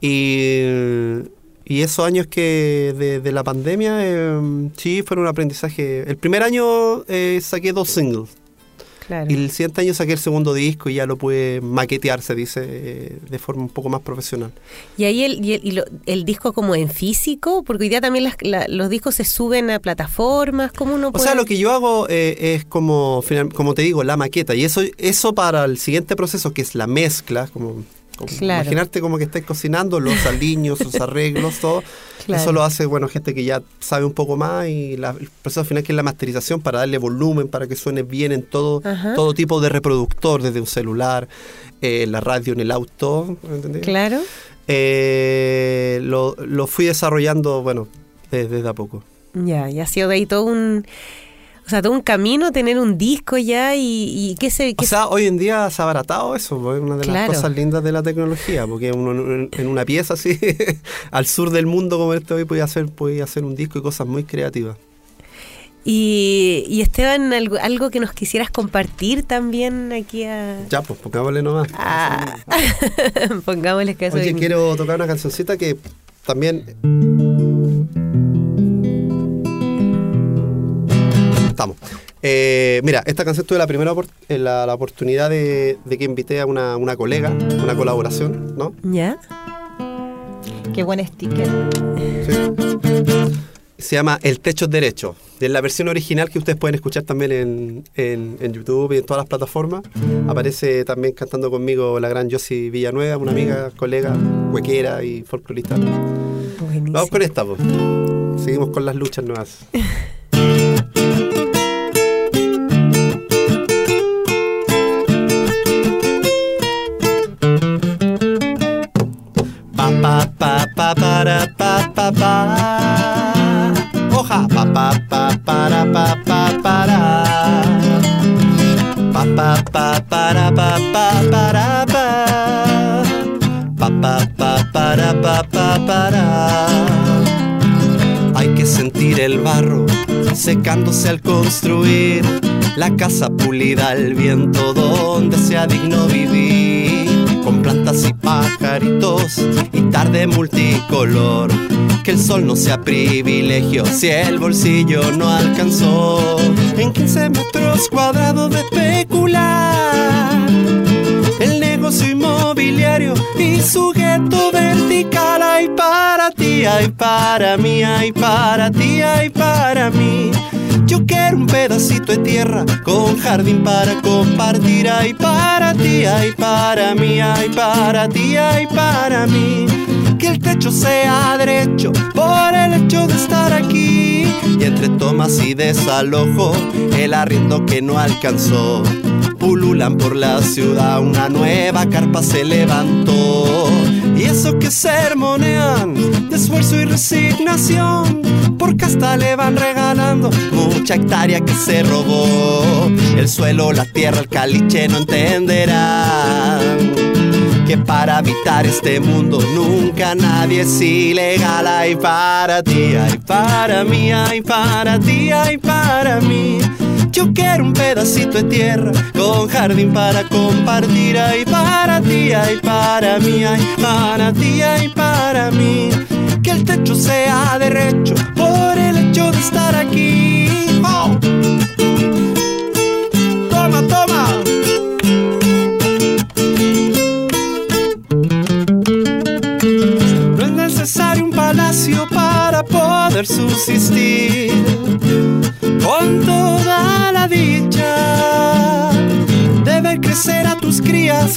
Y, y esos años que de, de la pandemia, eh, sí, fueron un aprendizaje. El primer año eh, saqué dos singles. Claro. Y el siguiente año saqué el segundo disco y ya lo pude maquetear, se dice, eh, de forma un poco más profesional. Y ahí el, y el, y lo- el disco como en físico, porque hoy día también las- la- los discos se suben a plataformas, ¿cómo uno O puede...? sea, lo que yo hago eh, es como, como te digo, la maqueta. Y eso, eso para el siguiente proceso, que es la mezcla, como Claro. imaginarte como que estés cocinando, los aliños, los arreglos, todo. Claro. Eso lo hace, bueno, gente que ya sabe un poco más y la- el proceso final que es la masterización para darle volumen, para que suene bien en todo, Ajá. todo tipo de reproductor, desde un celular, eh, la radio, en el auto, ¿entendés? Claro. Eh, lo, lo fui desarrollando, bueno, desde, desde a poco. Ya, y ha sido de ahí todo un... O sea, todo un camino tener un disco ya y, y qué se... O qué sea, hoy en día se ha abaratado eso, pues, es una de las cosas lindas de la tecnología, porque uno en, en una pieza así, al sur del mundo como este hoy, podía hacer, podía hacer un disco y cosas muy creativas. Y, y Esteban, algo, algo que nos quisieras compartir también aquí a... Ya, pues, pongámosle nomás. a- Pongámosle que eso Oye, quiero tocar una cancioncita que también Eh, mira, esta canción tuve la primera eh, la, la oportunidad de, de que invité a una, una colega, una colaboración, ¿no? ¿Ya? Qué buen sticker. Se llama El Techo es Derecho. Es la versión original que ustedes pueden escuchar también en, en- en YouTube y en todas las plataformas. Aparece también cantando conmigo la gran Josie Villanueva, una amiga, colega, huequera y folclorista. Buenísimo. Vamos con esta, pues. Seguimos con las luchas nuevas. Hay que sentir el barro secándose al construir la casa pulida al viento donde sea digno vivir. Con plantas y pajaritos y tarde multicolor. Que el sol no sea privilegio si el bolsillo no alcanzó. En 15 metros cuadrados de especular. El negocio inmobiliario y su gueto Ay, para ti, ay, para mí, ay, para ti, ay, para mí. Yo quiero un pedacito de tierra con jardín para compartir. Ay, para ti, ay, para mí, ay, para ti, ay, para mí. Que el techo sea derecho por el hecho de estar aquí. Y entre tomas y desalojo, el arriendo que no alcanzó pululan por la ciudad, una nueva carpa se levantó. Y eso que sermonean de esfuerzo y resignación, porque hasta le van regalando mucha hectárea que se robó. El suelo, la tierra, el caliche no entenderán que para habitar este mundo nunca nadie es ilegal. Ay, para ti, ay, para mí, ay, para ti, ay, para mí. Yo quiero un pedacito de tierra con jardín para compartir. Ay, para ti, ay, para mí, ay, para ti, ay, para mí. Que el techo sea derecho por el hecho de estar aquí. ¡Oh! Toma, toma. No es necesario un palacio para poder subsistir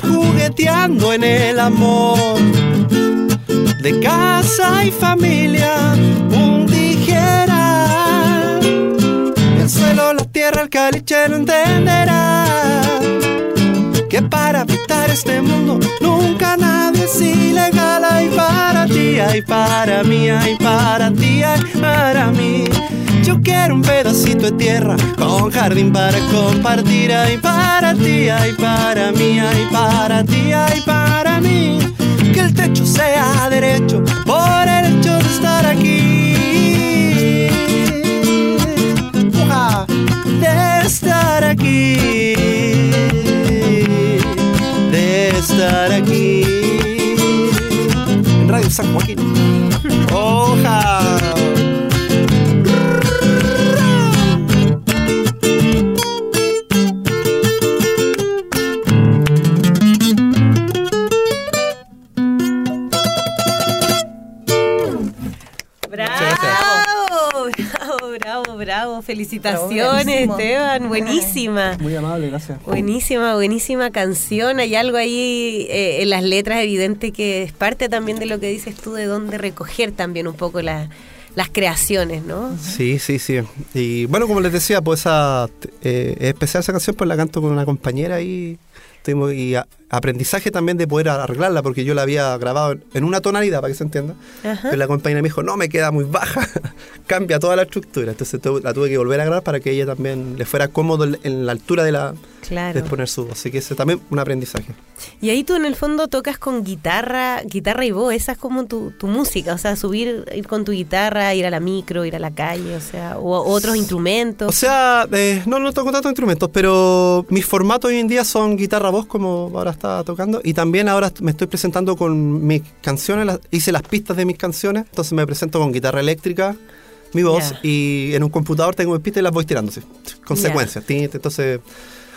jugueteando en el amor de casa y familia, un tijera. El suelo, la tierra, el caliche no entenderá que para habitar este mundo nunca nadie es ilegal. Ay, para ti, ay, para mí, ay, para ti, ay, para mí. Yo quiero un pedacito de tierra con jardín para compartir. Ay, para ti, ay, para mí, ay, para ti, ay, para mí. Que el techo sea derecho por el hecho de estar aquí. Uja, De estar aquí. De estar aquí. En Radio San Joaquín. Hoja. Felicitaciones. Esteban. Buenísima. Muy amable, gracias. Buenísima, buenísima canción. Hay algo ahí eh, en las letras evidente que es parte también de lo que dices tú, de dónde recoger también un poco la- las creaciones, ¿no? Sí, sí, sí. Y bueno, como les decía, pues esa, eh, es especial esa canción, pues la canto con una compañera y, y a- aprendizaje también de poder arreglarla, porque yo la había grabado en, una tonalidad, para que se entienda. Ajá. Pero la compañera me dijo, no, me queda muy baja, cambia toda la estructura. Entonces tu- la tuve que volver a grabar para que ella también le fuera cómodo en- la altura de la Claro. de exponer su voz. Así que ese también un aprendizaje. Y ahí tú en el fondo tocas con guitarra, guitarra y voz, esa es como tu, tu música, o sea, subir, ir con tu guitarra, ir a la micro, ir a la calle, o sea, o otros instrumentos. O sea, eh, no, no toco tantos instrumentos, pero mis formatos hoy en día son guitarra-voz, como ahora está tocando. Y también ahora me estoy presentando con mis canciones, las- hice las pistas de mis canciones, entonces me presento con guitarra eléctrica mi voz, y en un computador tengo mis pistas y las voy tirando, así, consecuencias. tin, Entonces,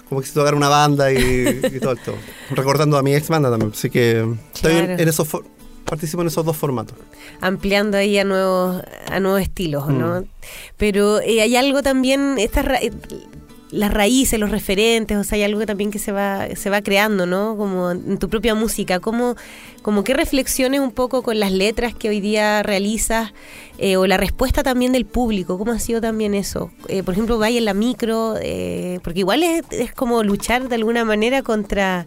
como que si tocar una banda y, y todo esto. Recordando a mi ex banda también. Así que estoy en, Claro. en esos for- participo en esos dos formatos. ampliando ahí a nuevos a nuevos estilos, ¿no? Mm. Pero eh, hay algo también estas las raíces, los referentes, o sea, hay algo que también que se va se va creando, ¿no? Como en tu propia música, como como qué reflexiones un poco con las letras que hoy día realizas eh, o la respuesta también del público, ¿cómo ha sido también eso? Eh, por ejemplo, vaya en la micro, eh, porque igual es, es como luchar de alguna manera contra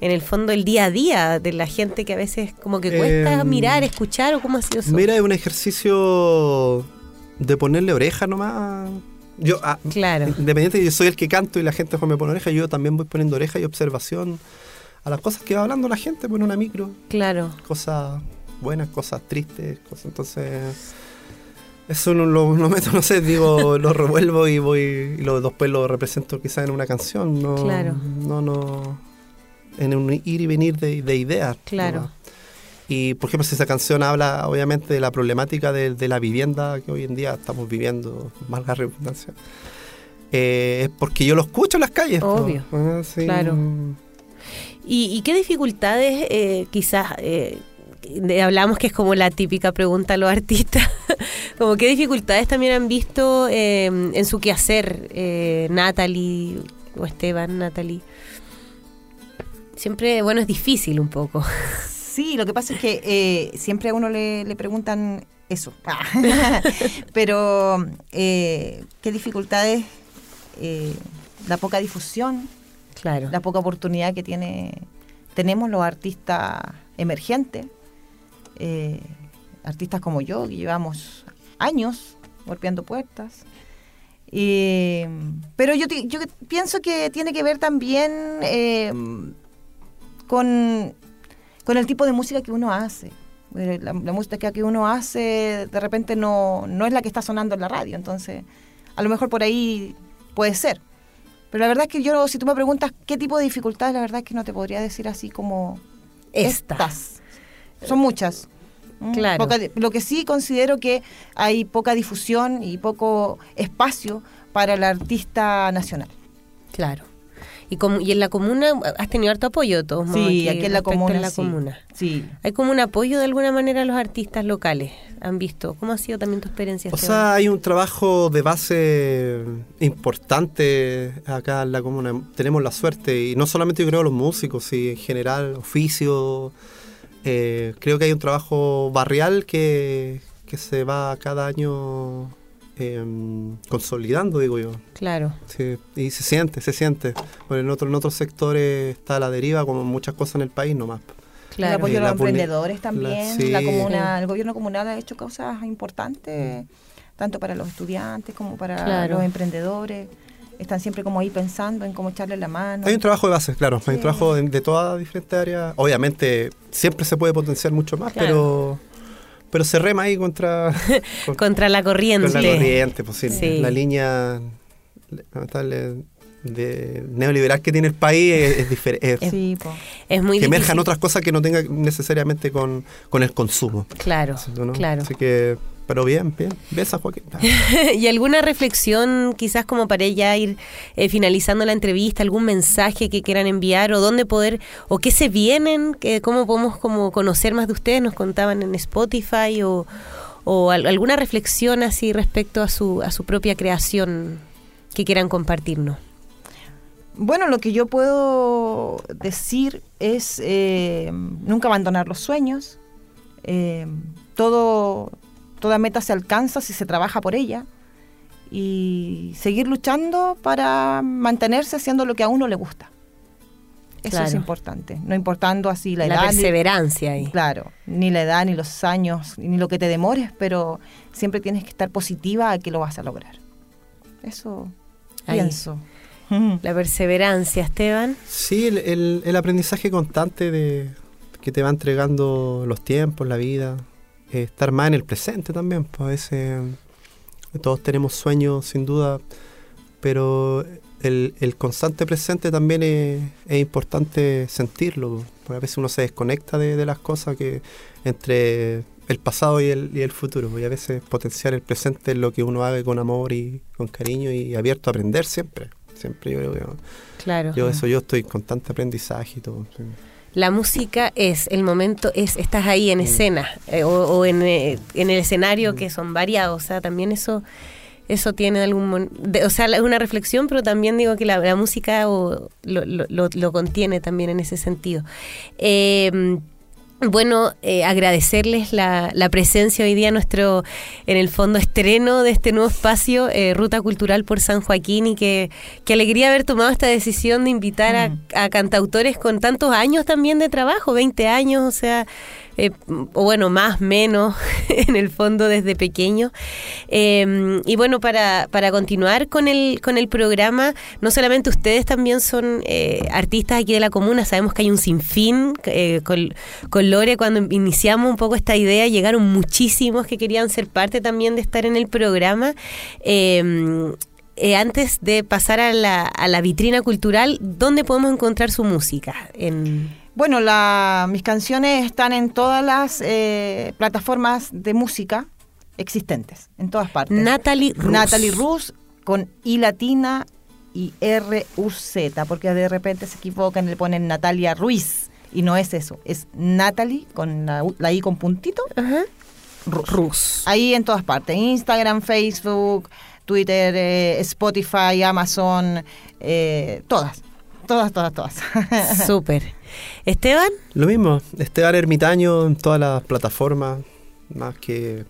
en el fondo el día a día de la gente que a veces como que cuesta Em, mirar, escuchar o cómo ha sido eso. Mira, es un ejercicio de ponerle oreja nomás. Yo, ah, Claro. independiente, yo soy el que canto y la gente me pone oreja, yo también voy poniendo oreja y observación a las cosas que va hablando la gente, pone una micro, Claro, cosas buenas, cosas tristes, cosas entonces eso no lo, lo meto, no sé, digo, lo revuelvo y voy y lo, después lo represento quizás en una canción, no, Claro. no, no, en un ir y venir de, de ideas. Claro. Y por ejemplo, si esa canción habla obviamente de la problemática de, de la vivienda que hoy en día estamos viviendo, valga la redundancia, eh, es porque yo lo escucho en las calles. Obvio. Ah, sí. Claro. ¿Y, y qué dificultades eh, quizás... eh, hablamos que es como la típica pregunta a los artistas, como qué dificultades también han visto eh, en su quehacer eh, Natalie o Esteban, Natalie. Siempre, bueno, es difícil un poco. Sí, lo que pasa es que eh, siempre a uno le, le preguntan eso. Ah. Pero, eh, ¿qué dificultades? Eh, la poca difusión, Claro. la poca oportunidad que tiene tenemos los artistas emergentes, eh, artistas como yo, que llevamos años golpeando puertas. Pero yo, yo pienso que tiene que ver también eh, con, con el tipo de música que uno hace. Eh, La, la música que uno hace de repente no, no es la que está sonando en la radio, entonces a lo mejor por ahí puede ser. Pero la verdad es que yo, si tú me preguntas qué tipo de dificultades, la verdad es que no te podría decir así como Esta. estas. Son muchas. Mm, Claro. poca lo que sí considero que hay poca difusión y poco espacio para el artista nacional. Claro. Y, como, y en la comuna has tenido harto apoyo de todos modos. Sí, aquí en la comuna. En la sí. comuna. Sí. ¿Hay como un apoyo de alguna manera a los artistas locales? ¿Han visto? ¿Cómo ha sido también tu experiencia? O Esteban? sea, hay un trabajo de base importante acá en la comuna. Tenemos la suerte, y no solamente yo creo los músicos, sino en general, oficio. eh, creo que hay un trabajo barrial que, que se va cada año em, consolidando, digo yo. Claro. Sí, y se siente, se siente. Bueno, en, otro, en otros sectores está a la deriva, como muchas cosas en el país nomás. El Claro. apoyo Y a los la pone- emprendedores también. la- La, sí. comuna, el gobierno comunal ha hecho cosas importantes, tanto para los estudiantes como para Claro. los emprendedores. Están siempre como ahí pensando en cómo echarle la mano. Hay un trabajo de base, claro. Hay un trabajo de, de todas diferentes áreas. Obviamente, siempre se puede potenciar mucho más, Claro. pero pero se rema ahí contra, con- Contra la corriente. con la corriente. Pues, sí, Sí. La línea lamentable, de neoliberal que tiene el país es, es diferente. Sí, po. Es muy que emerjan otras cosas que no tengan necesariamente con, con el consumo. Claro, ¿no? claro. Así que, pero bien, bien. San Joaquín. ¿Y alguna reflexión quizás como para ya ir eh, finalizando la entrevista, algún mensaje que quieran enviar o dónde poder, o qué se vienen, que, cómo podemos como conocer más de ustedes? Nos contaban en Spotify o, o al- alguna reflexión así respecto a su, a su propia creación que quieran compartirnos. Bueno, lo que yo puedo decir es eh, nunca abandonar los sueños. Eh, todo, toda meta se alcanza si se trabaja por ella. Y seguir luchando para mantenerse haciendo lo que a uno le gusta. Eso es importante. No importando así la, La, edad. ni- perseverancia ahí. Claro, ni la edad, ni los años, ni lo que te demores, pero siempre tienes que estar positiva a que lo vas a lograr. Eso Ahí. pienso. La perseverancia, Esteban. Sí, el, el- el aprendizaje constante de que te va entregando los tiempos, la vida, eh, estar más en el presente también. Pues a veces eh, todos tenemos sueños, sin duda, pero el, el constante presente también es, es importante sentirlo. Porque a veces uno se desconecta de, de las cosas que entre el pasado y el, y el futuro. Y a veces potenciar el presente es lo que uno haga con amor y con cariño y abierto a aprender siempre. Siempre yo creo que Claro. yo eso yo estoy en constante aprendizaje y todo. sí. La música es, el momento es, estás ahí en escena eh, o, o en, eh, en el escenario que son variados, o sea, también eso eso tiene algún, de- o sea, es una reflexión, pero también digo que la, la música o, lo, lo- lo- lo contiene también en ese sentido. Eh, bueno, eh, agradecerles la, la presencia hoy día, nuestro, en el fondo, estreno de este nuevo espacio, eh, Ruta Cultural por San Joaquín, y que, qué alegría haber tomado esta decisión de invitar a, a cantautores con tantos años también de trabajo, 20 años, o sea, eh, o bueno, más, menos, en el fondo desde pequeño. Eh, y bueno, para, para continuar con el, con el programa, no solamente ustedes también son eh, artistas aquí de la comuna, sabemos que hay un sinfín, eh, con, con Lore cuando iniciamos un poco esta idea, llegaron muchísimos que querían ser parte también de estar en el programa. Eh, antes de pasar a la, a la vitrina cultural, ¿dónde podemos encontrar su música? En... Bueno, la, mis canciones están en todas las eh, plataformas de música existentes, en todas partes. Natalie Rus. Natalie Rus con I latina y R U Z, porque de repente se equivocan y le ponen Natalia Ruiz. Y no es eso, es Natalie con la, la I con puntito, Ajá. Rus. Ahí en todas partes, Instagram, Facebook, Twitter, eh, Spotify, Amazon, eh, todas, todas, todas, todas. Súper. Esteban, Lo mismo, Esteban Ermitaño en todas las plataformas, más que,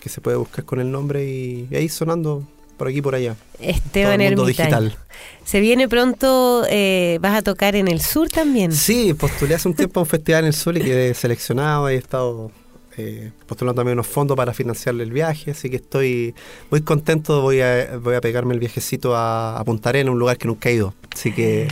que se puede buscar con el nombre y, y ahí sonando por aquí y por allá. Esteban Todo el mundo Ermitaño. digital. Se viene pronto, eh, vas a tocar en el sur también. Sí, postulé hace un tiempo a un festival en el sur y quedé seleccionado. He estado eh, postulando también unos fondos para financiarle el viaje, así que estoy muy contento. Voy a, voy a pegarme el viajecito a, a Punta Arenas, un lugar que nunca he ido. Así que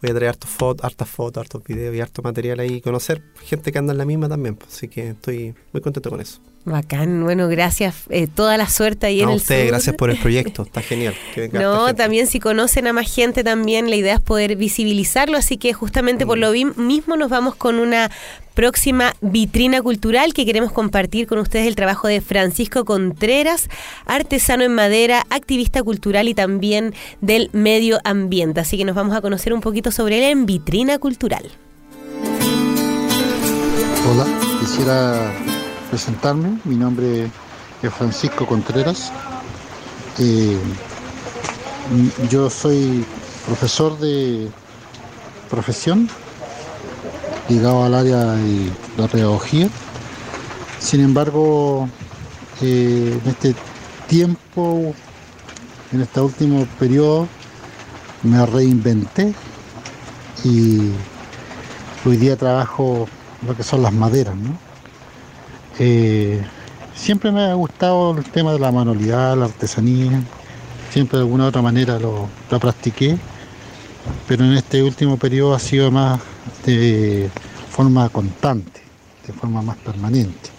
voy a traer fotos, hartas fotos, hartos videos y harto material ahí conocer gente que anda en la misma también. pues, Así que estoy muy contento con eso. Bacán, bueno, gracias. eh, toda la suerte ahí en a el ustedes, sur. gracias por el proyecto. Está genial. que venga harta No, también si conocen a más gente también, la idea es poder visibilizarlo, así que justamente por Mm. lo mismo nos vamos con una próxima vitrina cultural que queremos compartir con ustedes el trabajo de Francisco Contreras, artesano en madera, activista cultural y también del medio ambiente. Así que nos vamos a conocer un poquito sobre él en vitrina cultural. Hola, quisiera presentarme. Mi nombre es Francisco Contreras. Eh, yo soy profesor de profesión ligado al área de la pedagogía. Sin embargo, eh, en este tiempo, en este último periodo, me reinventé y hoy día trabajo lo que son las maderas. Eh, siempre me ha gustado el tema de la manualidad, la artesanía, siempre de alguna u otra manera lo, lo practiqué, pero en este último periodo ha sido más de forma constante, de forma más permanente.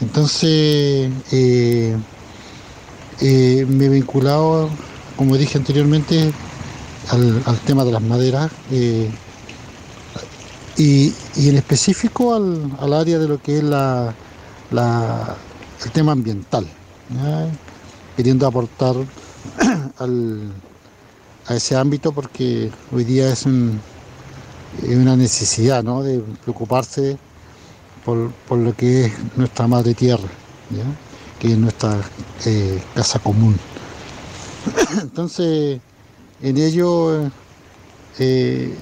Entonces, eh, eh, me he vinculado, como dije anteriormente, al, al tema de las maderas. y, y en específico al, al área de lo que es la, la- el tema ambiental, queriendo aportar al- a ese ámbito porque hoy día es, un- es una necesidad ¿no? de preocuparse por, por lo que es nuestra madre tierra, ¿ya? que es nuestra eh, casa común. Entonces, en ello eh,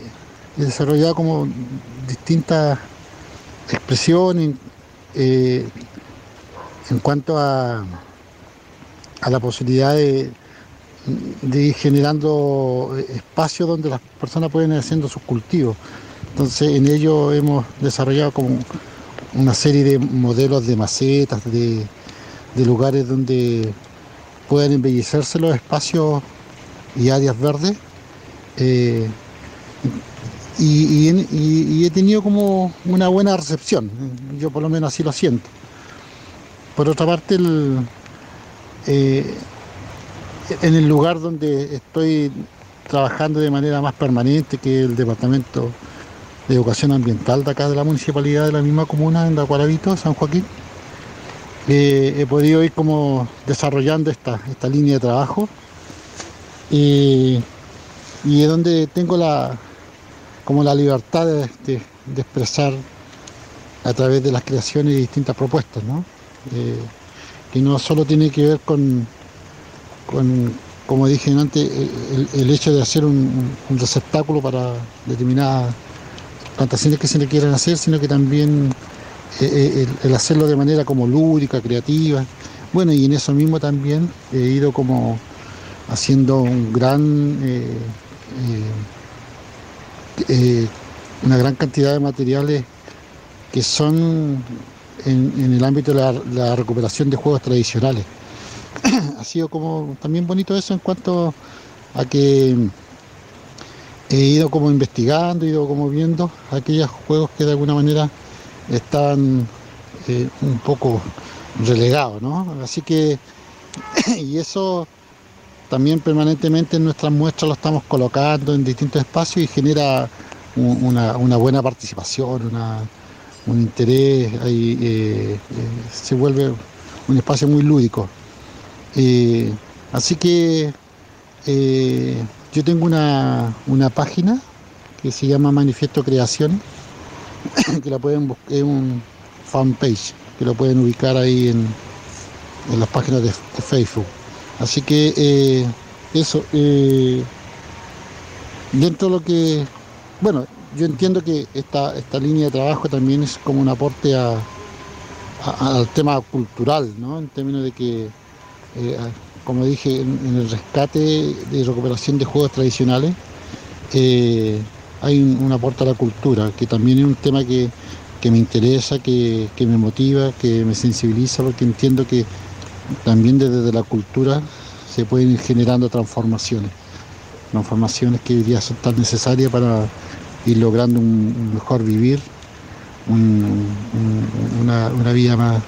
he desarrollado como distintas expresiones eh, en cuanto a, a la posibilidad de, ir generando espacios donde las personas pueden ir haciendo sus cultivos. Entonces en ello hemos desarrollado como una serie de modelos de macetas, de, de lugares donde puedan embellecerse los espacios y áreas verdes. Eh, y, he tenido como una buena recepción, yo por lo menos así lo siento. Por otra parte, eh, en el lugar donde estoy trabajando de manera más permanente, que el Departamento de Educación Ambiental de acá de la Municipalidad de la misma comuna en la cual San Joaquín, eh, he podido ir como desarrollando esta, esta línea de trabajo y, y es donde tengo la, como la libertad de, expresar a través de las creaciones y distintas propuestas, ¿no? Eh, que no solo tiene que ver con, con como dije antes, el, hecho de hacer un, un- receptáculo para determinadas plantaciones que se le quieran hacer, sino que también eh, eh, el, el hacerlo de manera como lúdica, creativa. Bueno, y en eso mismo también he ido como haciendo un gran, eh, eh, una gran cantidad de materiales que son en, el ámbito de la, la recuperación de juegos tradicionales. ha sido como también bonito eso en cuanto a que he ido como investigando, he ido como viendo aquellos juegos que de alguna manera están eh, un poco relegados, ¿no? Así que, y eso también permanentemente en nuestras muestras lo estamos colocando en distintos espacios y genera un- una, buena participación, un interés, eh, eh, se vuelve un espacio muy lúdico. Eh, así que yo tengo una, página que se llama Manifiesto Creación, que la pueden buscar, es un fanpage, que lo pueden ubicar ahí en, las páginas de Facebook. Así que eh, eso, eh, dentro de lo que, bueno, yo entiendo que esta, esta línea de trabajo también es como un aporte a- al tema cultural, ¿no? En términos de que, eh, como dije, en, el rescate de recuperación de juegos tradicionales, hay un, un aporte a la cultura, que también es un tema que, que me interesa, que, que me motiva, que me sensibiliza, porque entiendo que también desde la cultura se pueden ir generando transformaciones, transformaciones que hoy día son tan necesarias para ir logrando un, mejor vivir, un- un- una, una vida más,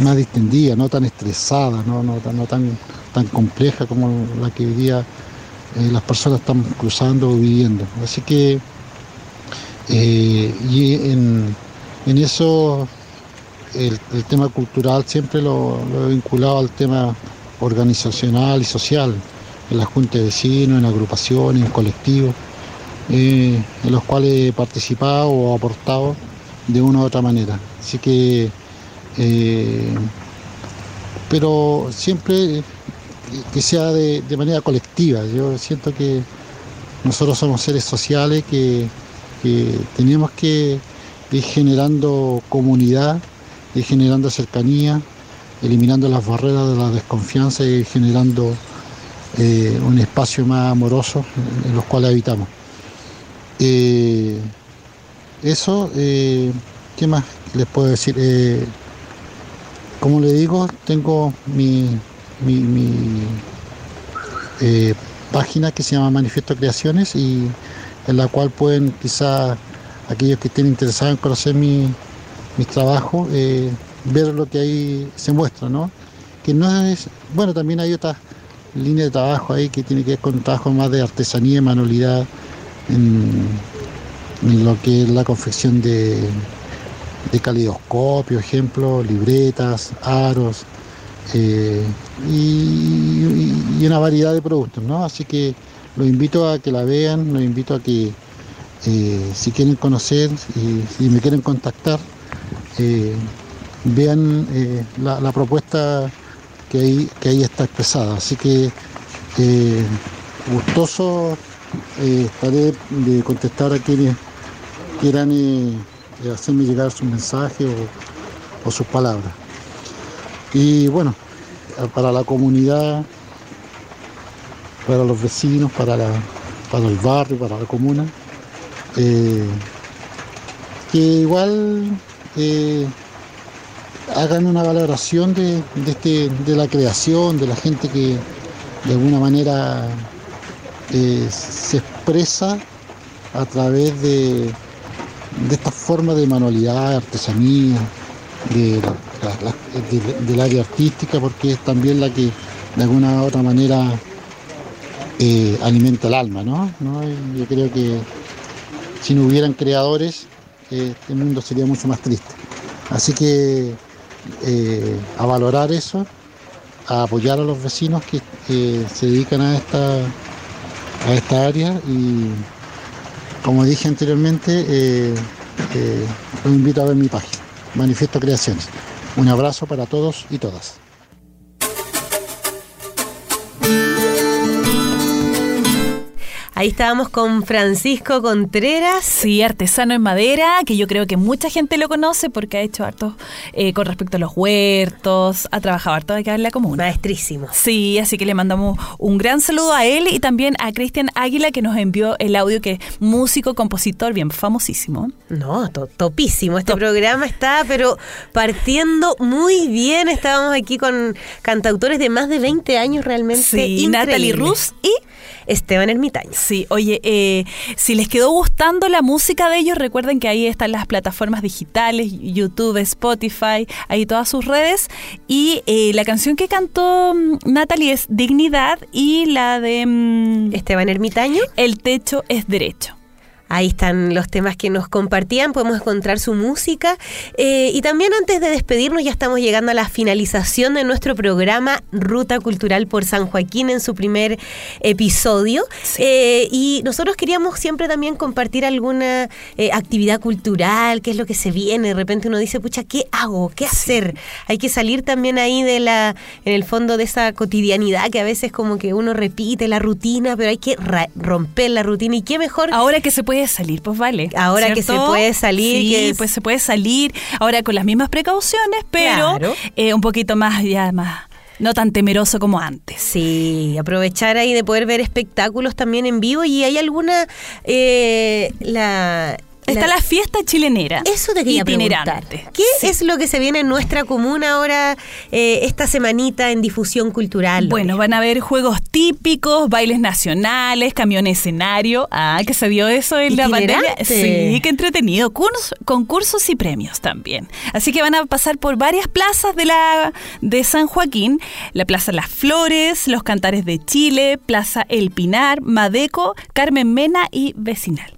más distendida, no tan estresada, no, no tan, no tan, tan compleja como la que hoy día eh, las personas están cruzando o viviendo. Así que eh, y en, en eso el, tema cultural siempre lo, lo he vinculado al tema organizacional y social, en las juntas de vecinos, en agrupaciones, en colectivos, eh, en los cuales he participado o aportado de una u otra manera. Así que, eh, pero siempre que sea de, de manera colectiva. Yo siento que nosotros somos seres sociales que, que tenemos que ir generando comunidad, ir generando cercanía, eliminando las barreras de la desconfianza y generando eh, un espacio más amoroso en, los cuales habitamos. Eh, eso, eh, ¿qué más les puedo decir? Como le digo, tengo mi, mi, página que se llama Manifiesto Creaciones y en la cual pueden quizá aquellos que estén interesados en conocer mi, mis trabajos, eh, ver lo que ahí se muestra, ¿no? Que no es, bueno, también hay otras líneas de trabajo ahí que tiene que ver con trabajo más de artesanía y manualidad en, lo que es la confección de, de calidoscopios, ejemplo, libretas, aros, eh, y, una variedad de productos, ¿no? Así que los invito a que la vean, los invito a que eh, si quieren conocer y me quieren contactar, eh, vean la, propuesta que ahí, que ahí está expresada. Así que eh, gustoso eh, estaré de contestar a quienes quieran eh, hacerme llegar su mensaje o, sus palabras. Y bueno, para la comunidad, para los vecinos, para, para el barrio, para la comuna, eh, que igual hagan una valoración de, de este, de la creación, de la gente que de alguna manera eh, se expresa a través de, de esta forma de manualidad, artesanía, de la- la- de- del área artística, porque es también la que de alguna u otra manera eh, alimenta el alma, ¿no? ¿no? Yo creo que si no hubieran creadores, este mundo sería mucho más triste. Así que eh, a valorar eso, a apoyar a los vecinos que, se dedican a esta, a esta área y como dije anteriormente, eh, eh, los invito a ver mi página, Manifiesto Creaciones. Un abrazo para todos y todas. Ahí estábamos con Francisco Contreras. Sí, artesano en madera, que yo creo que mucha gente lo conoce porque ha hecho harto eh, con respecto a los huertos, ha trabajado harto acá en la comuna. Maestrísimo. Sí, así que le mandamos un gran saludo a él y también a Cristian Águila que nos envió el audio que es músico, compositor, bien famosísimo. No, to- topísimo. Este programa está, pero partiendo muy bien. Estábamos aquí con cantautores de más de 20 años realmente. Sí, Natalie. Rus y Esteban Ermitaño. Sí, oye, eh, si les quedó gustando la música de ellos, recuerden que ahí están las plataformas digitales, YouTube, Spotify, ahí todas sus redes. Y eh, la canción que cantó mm, Natalie es Dignidad y la de mm, Esteban Ermitaño. El techo es derecho. Ahí están los temas que nos compartían, podemos encontrar su música. Eh, y también antes de despedirnos, ya estamos llegando a la finalización de nuestro programa Ruta Cultural por San Joaquín en su primer episodio. Eh, y nosotros queríamos siempre también compartir alguna eh, actividad cultural, qué es lo que se viene. De repente uno dice, pucha, ¿qué hago? ¿Qué hacer? Hay que salir también ahí de la, en el fondo de esa cotidianidad que a veces como que uno repite la rutina, pero hay que romper la rutina. Y qué mejor Ahora que se puede salir, pues vale. Ahora que se puede salir, Sí, que es- pues se puede salir. Ahora con las mismas precauciones, pero Claro. eh, un poquito más, ya más, no tan temeroso como antes. Sí, aprovechar ahí de poder ver espectáculos también en vivo y hay alguna eh, la Está la, fiesta chilenera. eso te quería preguntar. itinerante. ¿Qué Sí. es lo que se viene en nuestra comuna ahora eh, esta semanita en difusión cultural? Bueno, van a haber juegos típicos, bailes nacionales, camión escenario. Ah, que se dio eso en la pandemia. Sí, qué entretenido. Curs- concursos y premios también. Así que van a pasar por varias plazas de la de San Joaquín, la Plaza Las Flores, los Cantares de Chile, Plaza El Pinar, Madeco, Carmen Mena y Vecinal.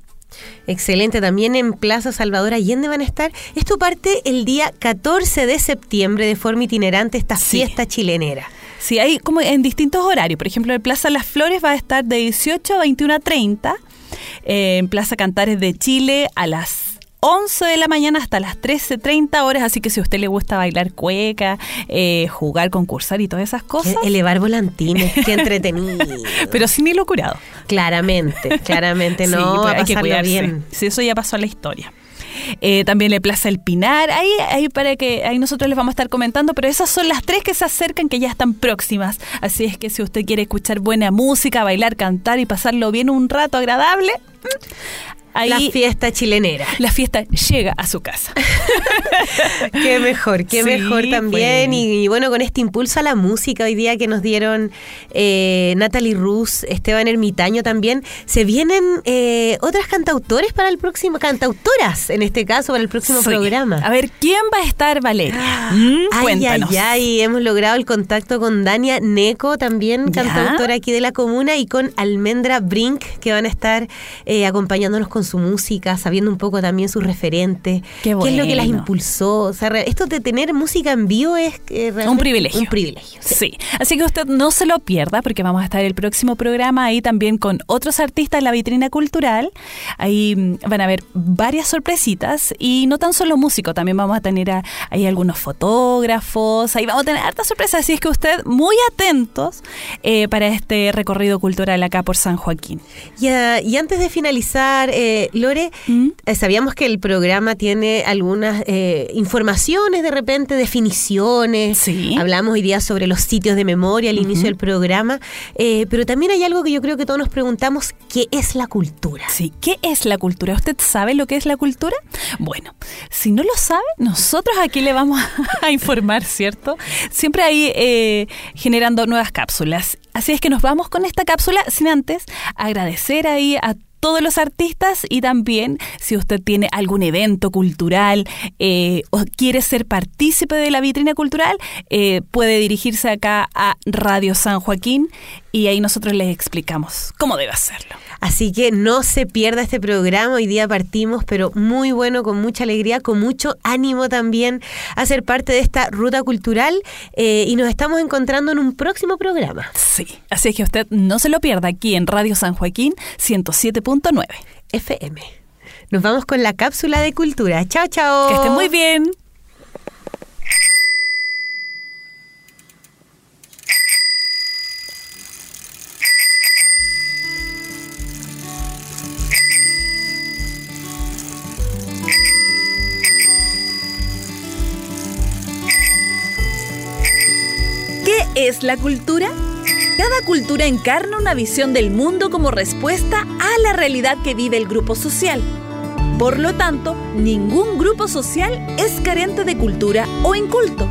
Excelente, también en Plaza Salvador Allende van a estar. Esto parte el día 14 de septiembre de forma itinerante esta Sí. fiesta chilenera. Sí, hay como en distintos horarios. Por ejemplo, en Plaza Las Flores va a estar de 18 a 21 a 30. Eh, en Plaza Cantares de Chile a las 11 de la mañana hasta las 13.30 horas. Así que si a usted le gusta bailar cueca, eh, jugar, concursar y todas esas cosas. Elevar volantines, qué entretenido. Pero sin hilo curado. Claramente, claramente no, Sí, pues hay que cuidarse. bien. Sí, eso ya pasó a la historia. Eh, también le Plaza El Pinar, ahí, ahí para que ahí nosotros les vamos a estar comentando, pero esas son las tres que se acercan, que ya están próximas. Así es que si usted quiere escuchar buena música, bailar, cantar y pasarlo bien un rato agradable, mm, ahí La fiesta chilenera. la fiesta llega a su casa. Qué mejor, qué Sí, mejor también. pues. Y, y bueno, con este impulso a la música hoy día que nos dieron eh, Natalie Rus, Esteban Ermitaño también, se vienen eh, otras cantautores para el próximo, cantautoras en este caso, para el próximo Sí. programa. A ver, ¿quién va a estar, Valeria? Mm, Ay, cuéntanos. ay, ay, hemos logrado el contacto con Dania Neco, también Ya. cantautora aquí de la comuna, y con Almendra Brink, que van a estar eh, acompañándonos con su música, sabiendo un poco también sus referentes, Qué es lo que las bueno. impulsó. O sea, esto de tener música en vivo es eh, Un privilegio. Un privilegio. sí. Sí, así que usted no se lo pierda porque vamos a estar el próximo programa ahí también con otros artistas en la vitrina cultural. Ahí mm, van a haber varias sorpresitas y no tan solo músicos, también vamos a tener a- ahí algunos fotógrafos, ahí vamos a tener hartas sorpresas, así es que usted muy atentos eh, para este recorrido cultural acá por San Joaquín. Y, y antes de finalizar, eh, Lore, ¿Mm? eh, sabíamos que el programa tiene algunas eh, informaciones de repente, definiciones. Sí. Hablamos hoy día sobre los sitios de memoria al inicio del programa, eh, pero también hay algo que yo creo que todos nos preguntamos, ¿qué es la cultura? Sí, ¿qué es la cultura? ¿Usted sabe lo que es la cultura? Bueno, si no lo sabe, nosotros aquí le vamos a informar, ¿cierto? Siempre ahí eh, generando nuevas cápsulas. Así es que nos vamos con esta cápsula sin antes agradecer ahí a todos los artistas y también si usted tiene algún evento cultural eh, o quiere ser partícipe de la vitrina cultural, eh, puede dirigirse acá a Radio San Joaquín y ahí nosotros les explicamos cómo debe hacerlo. Así que no se pierda este programa. Hoy día partimos, pero muy bueno, con mucha alegría, con mucho ánimo también a ser parte de esta ruta cultural. eh, y nos estamos encontrando en un próximo programa. Sí, así es que usted no se lo pierda aquí en Radio San Joaquín 107.9. FM. Nos vamos con la cápsula de cultura. Chao, chao. Que esté muy bien. ¿Qué es la cultura? Cada cultura encarna una visión del mundo como respuesta a la realidad que vive el grupo social. Por lo tanto, ningún grupo social es carente de cultura o inculto.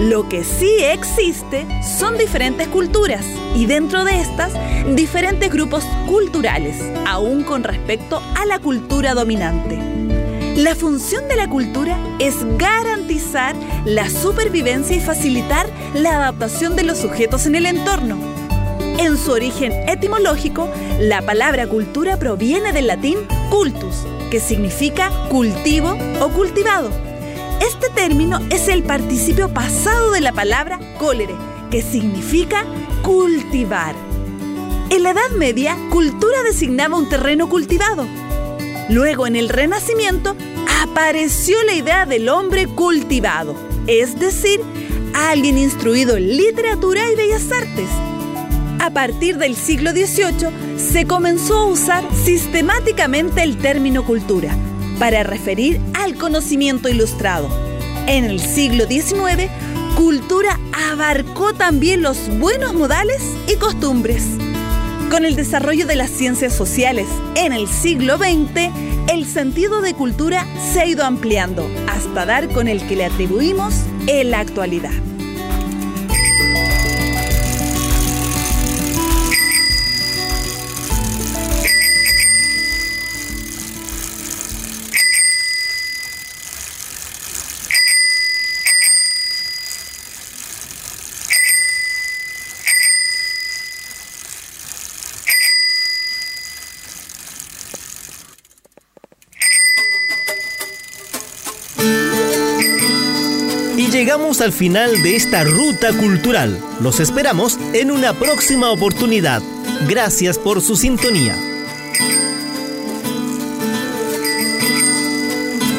Lo que sí existe son diferentes culturas y dentro de estas, diferentes grupos culturales, aún con respecto a la cultura dominante. La función de la cultura es garantizar la supervivencia y facilitar la adaptación de los sujetos en el entorno. En su origen etimológico, la palabra cultura proviene del latín cultus, que significa cultivo o cultivado. Este término es el participio pasado de la palabra colere, que significa cultivar. En la Edad Media, cultura designaba un terreno cultivado. Luego, en el Renacimiento, apareció la idea del hombre cultivado, es decir, alguien instruido en literatura y bellas artes. A partir del siglo XVIII se comenzó a usar sistemáticamente el término cultura para referir al conocimiento ilustrado. En el siglo XIX, cultura abarcó también los buenos modales y costumbres. Con el desarrollo de las ciencias sociales en el siglo XX, el sentido de cultura se ha ido ampliando hasta dar con el que le atribuimos en la actualidad. Al final de esta ruta cultural. Los esperamos en una próxima oportunidad. Gracias por su sintonía.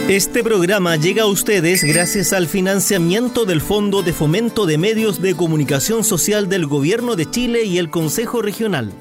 Este programa llega a ustedes gracias al financiamiento del Fondo de Fomento de Medios de Comunicación Social del Gobierno de Chile y el Consejo Regional.